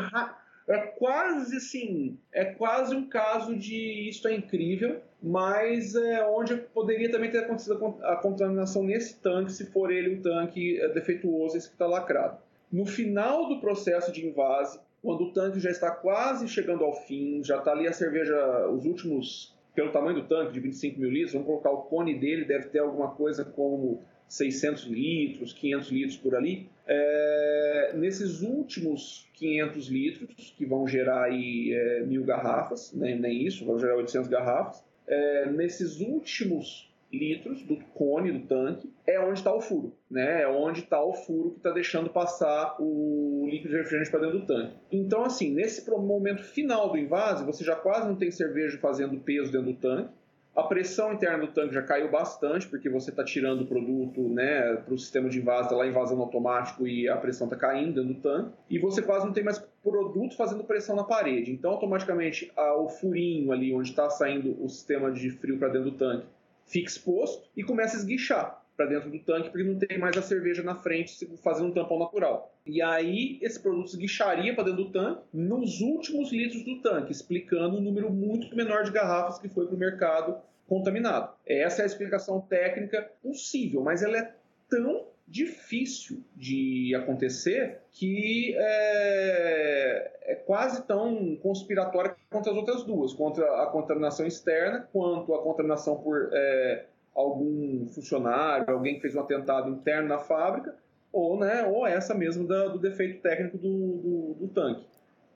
é quase assim, é quase um caso de isso é incrível, mas é onde poderia também ter acontecido a contaminação nesse tanque, se for ele um tanque é, defeituoso, esse que está lacrado. No final do processo de invase, quando o tanque já está quase chegando ao fim, já está ali a cerveja, os últimos, pelo tamanho do tanque, de 25 mil litros, vamos colocar o cone dele, deve ter alguma coisa como 600 litros, 500 litros por ali. É, nesses últimos 500 litros, que vão gerar aí é, mil garrafas, nem, isso, vão gerar 800 garrafas, é, nesses últimos litros do cone do tanque é onde está o furo, né? É onde está o furo que está deixando passar o líquido refrigerante para dentro do tanque. Então, assim, nesse momento final do invase, você já quase não tem cerveja fazendo peso dentro do tanque. A pressão interna do tanque já caiu bastante, porque você está tirando o produto né, para o sistema de invase, está lá invasando automático e a pressão está caindo dentro do tanque. E você quase não tem mais produto fazendo pressão na parede. Então, automaticamente, o furinho ali onde está saindo o sistema de frio para dentro do tanque fica exposto e começa a esguichar para dentro do tanque, porque não tem mais a cerveja na frente fazendo um tampão natural. E aí esse produto esguicharia para dentro do tanque nos últimos litros do tanque, explicando um número muito menor de garrafas que foi para o mercado contaminado. Essa é a explicação técnica possível, mas ela é tão difícil de acontecer que é, é, quase tão conspiratória quanto as outras duas, contra a contaminação externa, quanto a contaminação por é, algum funcionário, alguém que fez um atentado interno na fábrica, ou, né, ou essa mesmo da, do defeito técnico do, do, do, tanque.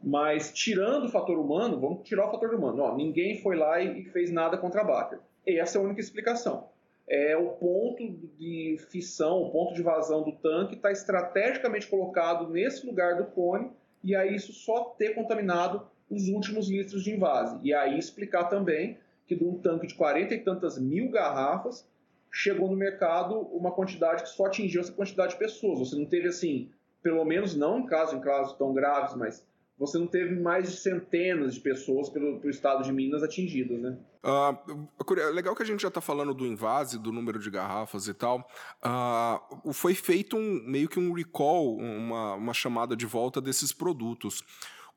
Mas tirando o fator humano, vamos tirar o fator humano. Ó, ninguém foi lá e fez nada contra a Baker. Essa é a única explicação. É o ponto de fissão, o ponto de vazão do tanque está estrategicamente colocado nesse lugar do cone e aí isso só ter contaminado os últimos litros de invase. E aí explicar também que de um tanque de 40 e tantas mil garrafas, chegou no mercado uma quantidade que só atingiu essa quantidade de pessoas. Você não teve assim, pelo menos não em casos, em casos tão graves, mas você não teve mais de centenas de pessoas pelo, pelo estado de Minas atingidas, né?
Uh, legal que a gente já está falando do invase, do número de garrafas e tal. Uh, foi feito um, meio que um recall, uma, uma chamada de volta desses produtos.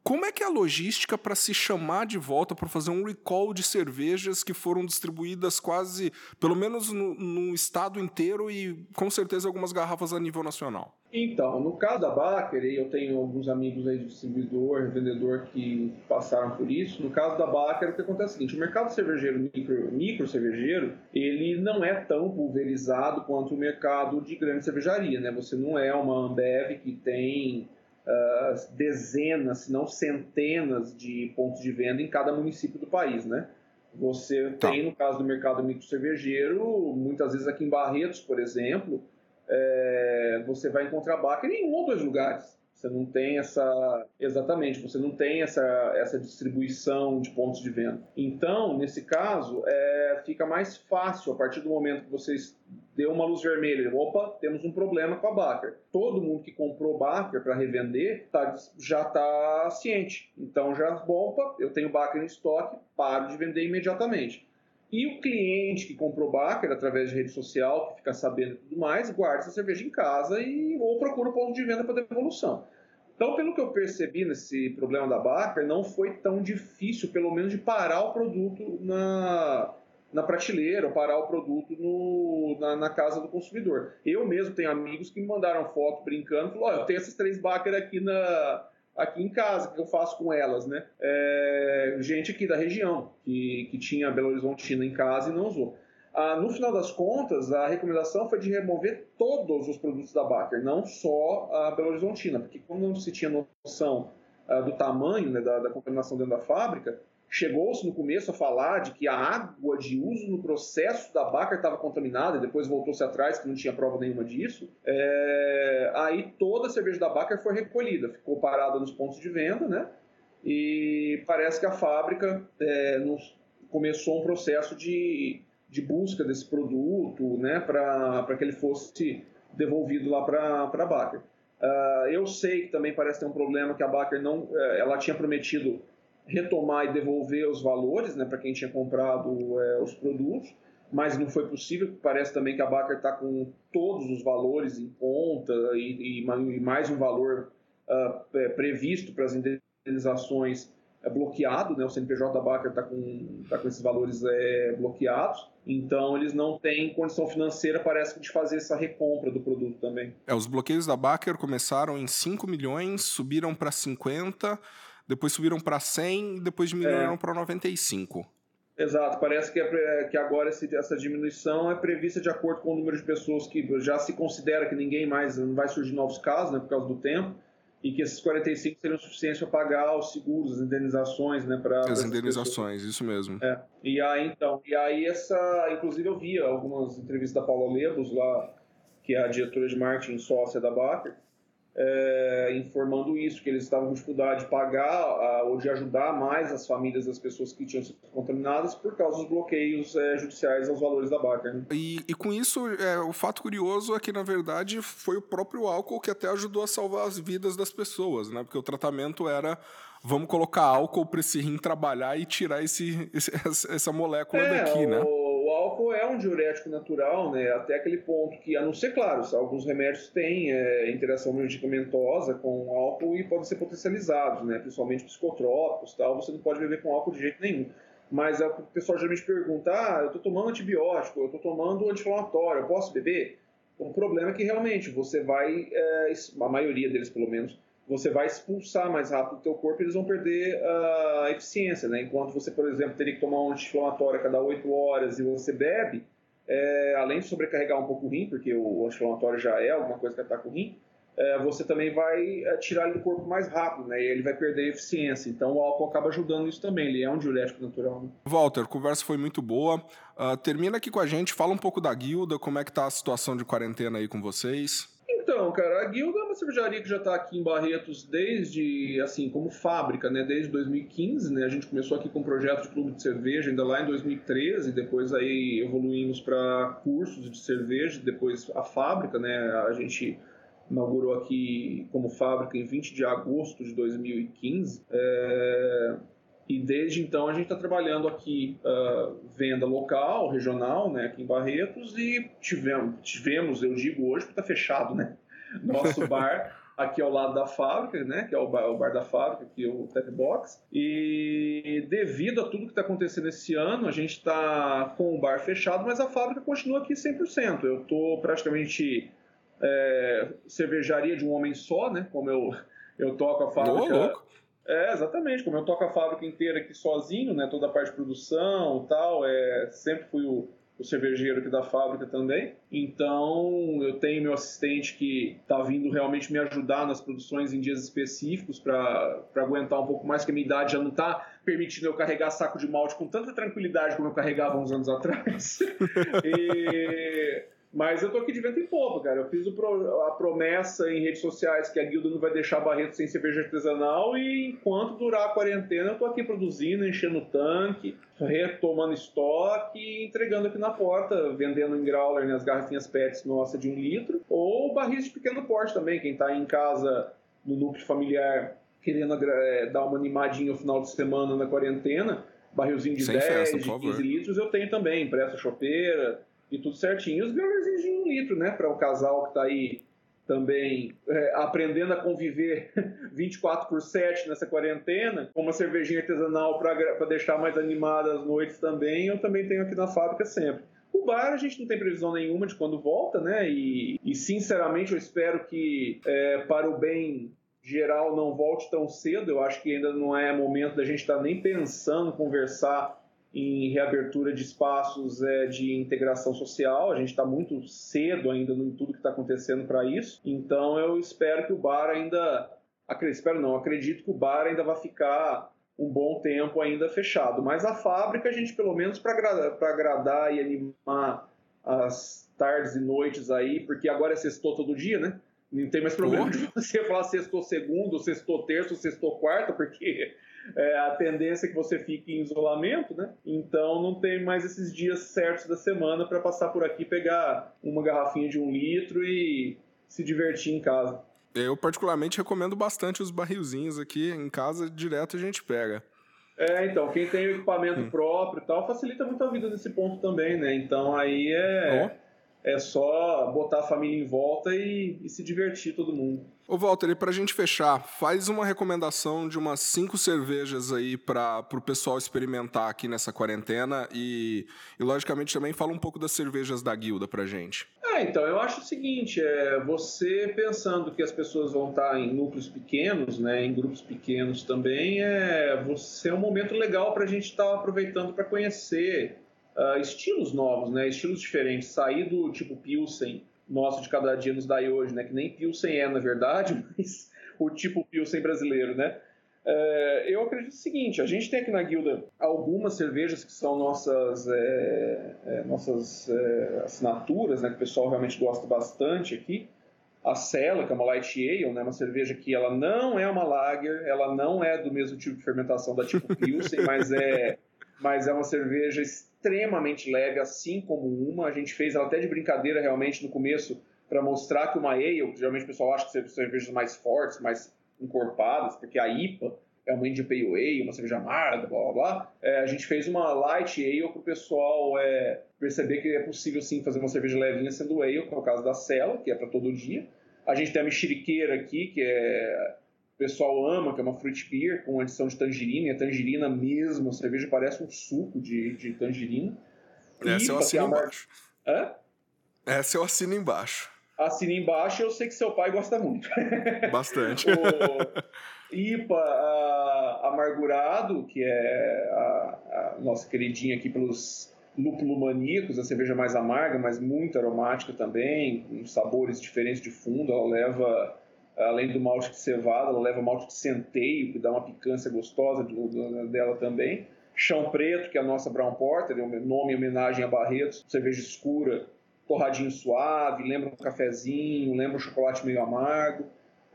Como é que é a logística para se chamar de volta para fazer um recall de cervejas que foram distribuídas quase, pelo menos no, no, estado inteiro e com certeza algumas garrafas a nível nacional?
Então, no caso da Baker, eu tenho alguns amigos aí de distribuidor, vendedor que passaram por isso. No caso da Baker, o que acontece é o seguinte: o mercado cervejeiro micro, micro cervejeiro, ele não é tão pulverizado quanto o mercado de grande cervejaria, né? Você não é uma Ambev que tem uh, dezenas, se não centenas de pontos de venda em cada município do país, né? Você tá. tem, no caso do mercado micro cervejeiro, muitas vezes aqui em Barretos, por exemplo, é, você vai encontrar Baker em um ou dois lugares. Você não tem essa. Exatamente, você não tem essa, essa distribuição de pontos de venda. Então, nesse caso, é, fica mais fácil a partir do momento que vocês deu uma luz vermelha. Opa, temos um problema com a Baker. Todo mundo que comprou Baker para revender tá, já está ciente. Então já, opa, eu tenho Baker em estoque, paro de vender imediatamente. E o cliente que comprou Baker através de rede social, que fica sabendo e tudo mais, guarda essa cerveja em casa e ou procura o ponto de venda para devolução. Então, pelo que eu percebi nesse problema da Baker, não foi tão difícil, pelo menos, de parar o produto na, na prateleira, ou parar o produto no, na, na, casa do consumidor. Eu mesmo tenho amigos que me mandaram foto brincando, falaram, oh, eu tenho essas três Baker aqui na, aqui em casa, o que eu faço com elas, né? É, gente aqui da região, que, que tinha Belo Horizontina em casa e não usou. Ah, no final das contas, a recomendação foi de remover todos os produtos da Baker, não só a Belo Horizontina, porque como não se tinha noção ah, do tamanho né, da, da contaminação dentro da fábrica, Chegou-se no começo a falar de que a água de uso no processo da Baker estava contaminada, e depois voltou-se atrás que não tinha prova nenhuma disso. É... Aí toda a cerveja da Baker foi recolhida, ficou parada nos pontos de venda, né? E parece que a fábrica é, nos... começou um processo de, de busca desse produto, né? Para que ele fosse devolvido lá para a Baker. Uh, eu sei que também parece ter um problema que a Baker não, é, ela tinha prometido retomar e devolver os valores né, para quem tinha comprado é, os produtos, mas não foi possível, parece também que a Baker está com todos os valores em conta e, e mais um valor uh, previsto para as indenizações é, bloqueado, né? o CNPJ da Baker está com, tá com esses valores é, bloqueados, então eles não têm condição financeira, parece, de fazer essa recompra do produto também.
É, os bloqueios da Baker começaram em 5 milhões, subiram para 50 depois subiram para 100 e depois diminuíram é. para 95.
Exato, parece que, é, que agora esse, essa diminuição é prevista de acordo com o número de pessoas que já se considera que ninguém mais, não vai surgir novos casos, né, por causa do tempo, e que esses 45 seriam suficientes para pagar os seguros, as indenizações, né, para
as indenizações, pessoas. isso mesmo.
É. E aí então, e aí essa, inclusive eu via algumas entrevistas da Paula Lebos lá, que é a diretora de marketing sócia da Baker, é, informando isso, que eles estavam com dificuldade de pagar a, ou de ajudar mais as famílias das pessoas que tinham sido contaminadas por causa dos bloqueios é, judiciais aos valores da Baker. Né?
E, e, com isso, é, o fato curioso é que, na verdade, foi o próprio álcool que até ajudou a salvar as vidas das pessoas, né? Porque o tratamento era vamos colocar álcool para esse rim trabalhar e tirar esse, esse essa molécula
é,
daqui, né?
o... né? Álcool é um diurético natural, né? Até aquele ponto que, a não ser claro, alguns remédios têm é, interação medicamentosa com álcool e podem ser potencializados, né? Principalmente psicotrópicos, tal. Você não pode beber com álcool de jeito nenhum. Mas o pessoal geralmente pergunta: ah, eu estou tomando antibiótico, eu estou tomando anti-inflamatório, eu posso beber? O problema é que realmente você vai, é, a maioria deles pelo menos, você vai expulsar mais rápido do teu corpo e eles vão perder a eficiência, né? Enquanto você, por exemplo, teria que tomar um anti-inflamatório a cada 8 horas e você bebe, é, além de sobrecarregar um pouco o rim, porque o anti-inflamatório já é alguma coisa que ataca o rim, é, você também vai é, tirar ele do corpo mais rápido, né? E ele vai perder eficiência. Então o álcool acaba ajudando isso também. Ele é um diurético natural. Né?
Walter, a conversa foi muito boa. Uh, termina aqui com a gente, fala um pouco da guilda, como é que tá a situação de quarentena aí com vocês.
Então, cara, a Guilda é uma cervejaria que já está aqui em Barretos desde, assim, como fábrica, né? Desde 2015, né? A gente começou aqui com um projeto de clube de cerveja ainda lá em 2013, depois aí evoluímos para cursos de cerveja, depois a fábrica, né? A gente inaugurou aqui como fábrica em 20 de agosto de 2015. É... E desde então a gente está trabalhando aqui uh, venda local, regional, né, aqui em Barretos, e tivemos, tivemos eu digo hoje, porque está fechado, né? Nosso bar aqui ao lado da fábrica, né, que é o bar, o bar da fábrica, aqui é o Tap Box. E devido a tudo que está acontecendo esse ano, a gente está com o bar fechado, mas a fábrica continua aqui 100%. Eu estou praticamente é, cervejaria de um homem só, né, como eu, eu toco a fábrica...
Oh,
é, exatamente. Como eu toco a fábrica inteira aqui sozinho, né? Toda a parte de produção e tal, é, sempre fui o, o cervejeiro aqui da fábrica também. Então, eu tenho meu assistente que está vindo realmente me ajudar nas produções em dias específicos para aguentar um pouco mais, que a minha idade já não está permitindo eu carregar saco de malte com tanta tranquilidade como eu carregava uns anos atrás. e mas eu tô aqui de vento em popa, cara. Eu fiz pro, a promessa em redes sociais que a guilda não vai deixar Barreto sem cerveja artesanal e enquanto durar a quarentena eu tô aqui produzindo, enchendo o tanque, retomando estoque e entregando aqui na porta, vendendo em growler nas garrafinhas PETs nossa de um litro ou barris de pequeno porte também. Quem tá em casa no núcleo familiar querendo é, dar uma animadinha no final de semana na quarentena, barrilzinho de Sem 10, festa, de 15 litros eu tenho também, pressa chopeira e tudo certinho. E os growlerzinhos de um litro, né? Para o casal que está aí também é, aprendendo a conviver 24 por 7 nessa quarentena, com uma cervejinha artesanal para deixar mais animadas as noites também, eu também tenho aqui na fábrica sempre. O bar a gente não tem previsão nenhuma de quando volta, né? E, e sinceramente eu espero que é, para o bem geral não volte tão cedo. Eu acho que ainda não é momento da gente estar tá nem pensando conversar em reabertura de espaços é, de integração social. A gente está muito cedo ainda em tudo que está acontecendo para isso. Então eu espero que o bar ainda. Espero não, acredito que o bar ainda vai ficar um bom tempo ainda fechado. Mas a fábrica, a gente, pelo menos para agradar, agradar e animar as tardes e noites aí, porque agora é sextou todo dia, né? Não tem mais problema de você falar sextou segundo, sextou terço, sextou quarto, porque é, a tendência é que você fique em isolamento, né? Então não tem mais esses dias certos da semana para passar por aqui, pegar uma garrafinha de um litro e se divertir em casa.
Eu particularmente recomendo bastante os barrilzinhos aqui em casa, direto a gente pega.
É, então, quem tem o equipamento hum. próprio e tal, facilita muito a vida nesse ponto também, né? Então aí é, oh. É só botar a família em volta e, e se divertir todo mundo.
Ô Walter, e pra gente fechar, faz uma recomendação de umas cinco cervejas aí para o pessoal experimentar aqui nessa quarentena e, e, logicamente, também fala um pouco das cervejas da guilda pra gente.
É, então, eu acho o seguinte, é, você pensando que as pessoas vão estar em núcleos pequenos, né, em grupos pequenos também, é, você é um momento legal pra gente estar tá aproveitando para conhecer uh, estilos novos, né, estilos diferentes, sair do tipo Pilsen, nosso de cada dia nos dá hoje, né? Que nem Pilsen é, na verdade, mas o tipo Pilsen brasileiro, né? É, eu acredito o seguinte, a gente tem aqui na guilda algumas cervejas que são nossas, é, é, nossas assinaturas, né? Que o pessoal realmente gosta bastante aqui. A Cela, que é uma Light Ale, né? Uma cerveja que ela não é uma Lager, ela não é do mesmo tipo de fermentação da tipo Pilsen, mas é, mas é uma cerveja extremamente leve, assim como uma. A gente fez ela até de brincadeira realmente no começo para mostrar que uma ale, geralmente o pessoal acha que são cervejas mais fortes, mais encorpadas, porque a IPA é uma Indian Pale Ale, uma cerveja amarga, blá blá blá. É, a gente fez uma light ale para o pessoal é, perceber que é possível sim fazer uma cerveja levinha sendo ale, que é o caso da Cela, que é para todo dia. A gente tem a mexeriqueira aqui, que é o pessoal ama, que é uma fruit beer com adição de tangerina, e a tangerina mesmo, a cerveja parece um suco de, de tangerina.
Essa eu assino embaixo.
Hã?
Essa eu assino embaixo.
Assina embaixo, eu sei que seu pai gosta muito.
Bastante.
o IPA a, amargurado, que é a, a nossa queridinha aqui pelos lúpulo-maníacos, a cerveja mais amarga, mas muito aromática também, com sabores diferentes de fundo. Ela leva além do malte de cevada, ela leva malte de centeio, que dá uma picância gostosa dela também. Chão Preto, que é a nossa Brown Porter, é nome em homenagem a Barretos, cerveja escura, torradinho suave, lembra um cafezinho, lembra um chocolate meio amargo.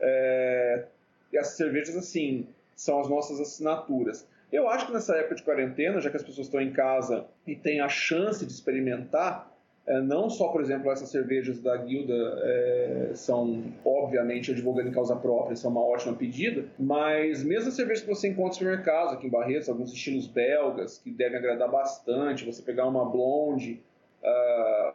É, e essas cervejas, assim, são as nossas assinaturas. Eu acho que nessa época de quarentena, já que as pessoas estão em casa e têm a chance de experimentar, é, não só, por exemplo, essas cervejas da Guilda é, são, obviamente, advogando em causa própria, são uma ótima pedida, mas mesmo as cervejas que você encontra no supermercado, aqui em Barretos, alguns estilos belgas, que devem agradar bastante, você pegar uma blonde, uh,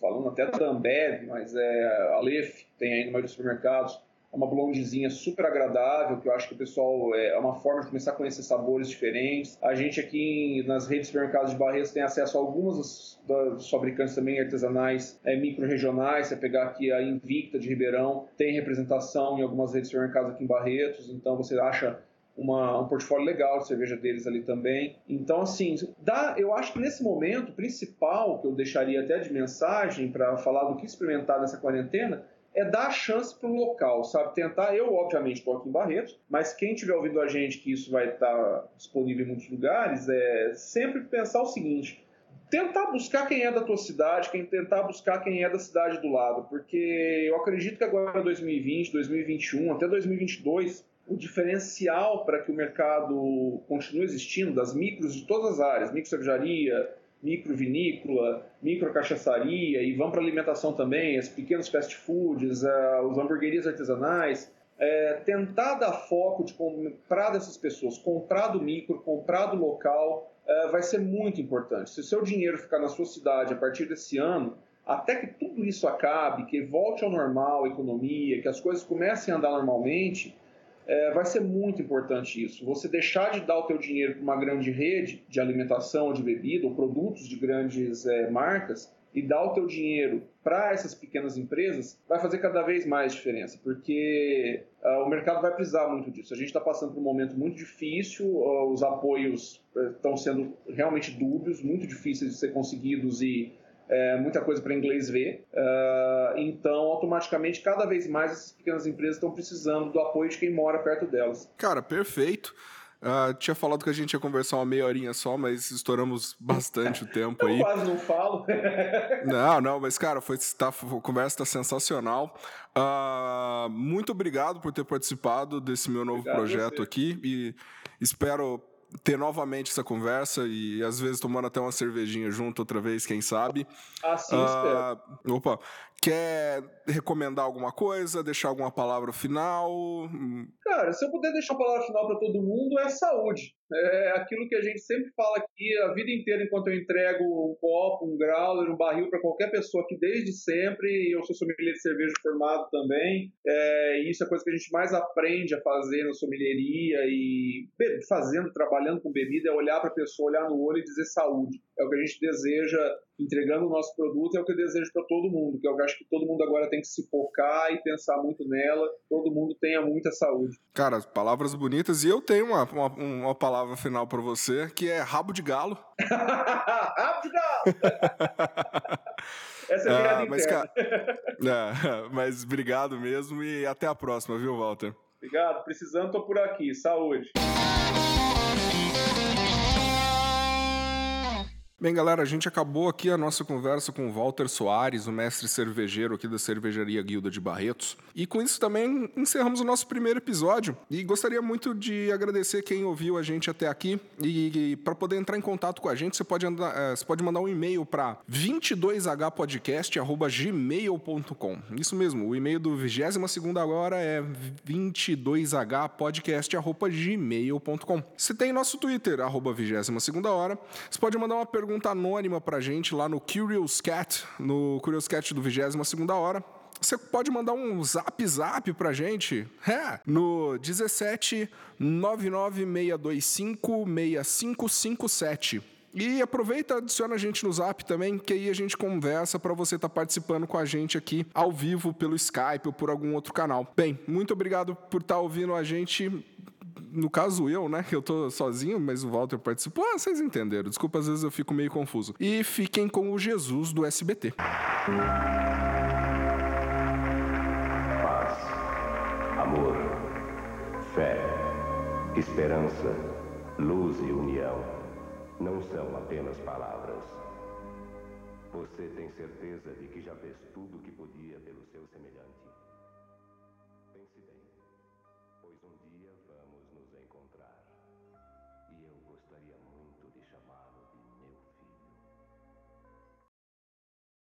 falando até da Ambev, mas é Aleph, tem aí no meio dos supermercados, é uma blondezinha super agradável, que eu acho que o pessoal é uma forma de começar a conhecer sabores diferentes. A gente aqui nas redes de supermercados de Barretos tem acesso a algumas dos, fabricantes também artesanais, é, micro-regionais. Você pegar aqui a Invicta de Ribeirão, tem representação em algumas redes de supermercados aqui em Barretos, então você acha uma, um portfólio legal de cerveja deles ali também. Então, assim, dá, eu acho que nesse momento, principal que eu deixaria até de mensagem para falar do que experimentar nessa quarentena é dar a chance para o local, sabe? Tentar, eu obviamente estou aqui em Barretos, mas quem estiver ouvindo a gente que isso vai estar tá disponível em muitos lugares, é sempre pensar o seguinte, tentar buscar quem é da tua cidade, quem tentar buscar quem é da cidade do lado, porque eu acredito que agora 2020, 2021, até 2022, o diferencial para que o mercado continue existindo, das micros de todas as áreas, micro cervejaria, microvinícola, microcachaçaria e vão para alimentação também, os pequenos fast foods, uh, os hamburguerias artesanais, é, tentar dar foco de comprar dessas pessoas, comprar do micro, comprar do local, é, vai ser muito importante. Se o seu dinheiro ficar na sua cidade a partir desse ano, até que tudo isso acabe, que volte ao normal a economia, que as coisas comecem a andar normalmente, é, vai ser muito importante isso. Você deixar de dar o teu dinheiro para uma grande rede de alimentação ou de bebida, ou produtos de grandes é, marcas, e dar o teu dinheiro para essas pequenas empresas, vai fazer cada vez mais diferença, porque uh, o mercado vai precisar muito disso. A gente está passando por um momento muito difícil, uh, os apoios estão uh, sendo realmente dúbios, muito difíceis de ser conseguidos e é, muita coisa para inglês ver. Uh, então, automaticamente, cada vez mais essas pequenas empresas estão precisando do apoio de quem mora perto delas.
Cara, perfeito. Uh, tinha falado que a gente ia conversar uma meia horinha só, mas estouramos bastante o tempo aí.
Eu quase não falo.
não, não, mas cara, foi, tá, a conversa está sensacional. Uh, muito obrigado por ter participado desse meu novo obrigado projeto aqui e espero ter novamente essa conversa e às vezes tomando até uma cervejinha junto outra vez, quem sabe.
Assim uh,
espero. Opa, quer recomendar alguma coisa, deixar alguma palavra final?
Cara, se eu puder deixar uma palavra final para todo mundo é saúde. É aquilo que a gente sempre fala aqui a vida inteira enquanto eu entrego um copo, um growler, um barril para qualquer pessoa aqui desde sempre. Eu sou sommelier de cerveja formado também. É, e isso é a coisa que a gente mais aprende a fazer na sommelieria e fazendo, trabalhando com bebida, é olhar para a pessoa, olhar no olho e dizer saúde. É o que a gente deseja entregando o nosso produto, é o que eu desejo para todo mundo, que eu acho que todo mundo agora tem que se focar e pensar muito nela, todo mundo tenha muita saúde.
Cara, palavras bonitas, e eu tenho uma, uma, uma palavra final para você, que é rabo de galo.
rabo de galo! Essa é a ah,
mas, cara, é, mas obrigado mesmo e até a próxima, viu, Walter?
Obrigado, precisando, tô por aqui. Saúde!
Bem, galera, a gente acabou aqui a nossa conversa com o Walter Soares, o mestre cervejeiro aqui da Cervejaria Guilda de Barretos. E com isso também encerramos o nosso primeiro episódio. E gostaria muito de agradecer quem ouviu a gente até aqui. E, e para poder entrar em contato com a gente, você pode, andar, é, você pode mandar um e-mail para 22hpodcast.gmail.com. Isso mesmo, o e-mail do 22 agora é 22hpodcast.gmail.com. Você tem nosso Twitter, arroba 22 hora. Você pode mandar uma pergunta pergunta anônima pra gente lá no Curious Cat, no Curious Cat do 22 segunda hora. Você pode mandar um zap zap pra gente é, no 17 99625 6557. E aproveita, adiciona a gente no Zap também, que aí a gente conversa para você estar tá participando com a gente aqui ao vivo pelo Skype ou por algum outro canal. Bem, muito obrigado por estar tá ouvindo a gente no caso eu, né, que eu tô sozinho, mas o Walter participou. Ah, vocês entenderam. Desculpa, às vezes eu fico meio confuso. E fiquem com o Jesus do SBT.
Paz, amor, fé, esperança, luz e união não são apenas palavras. Você tem certeza de que já fez tudo o que podia pelo seu semelhante?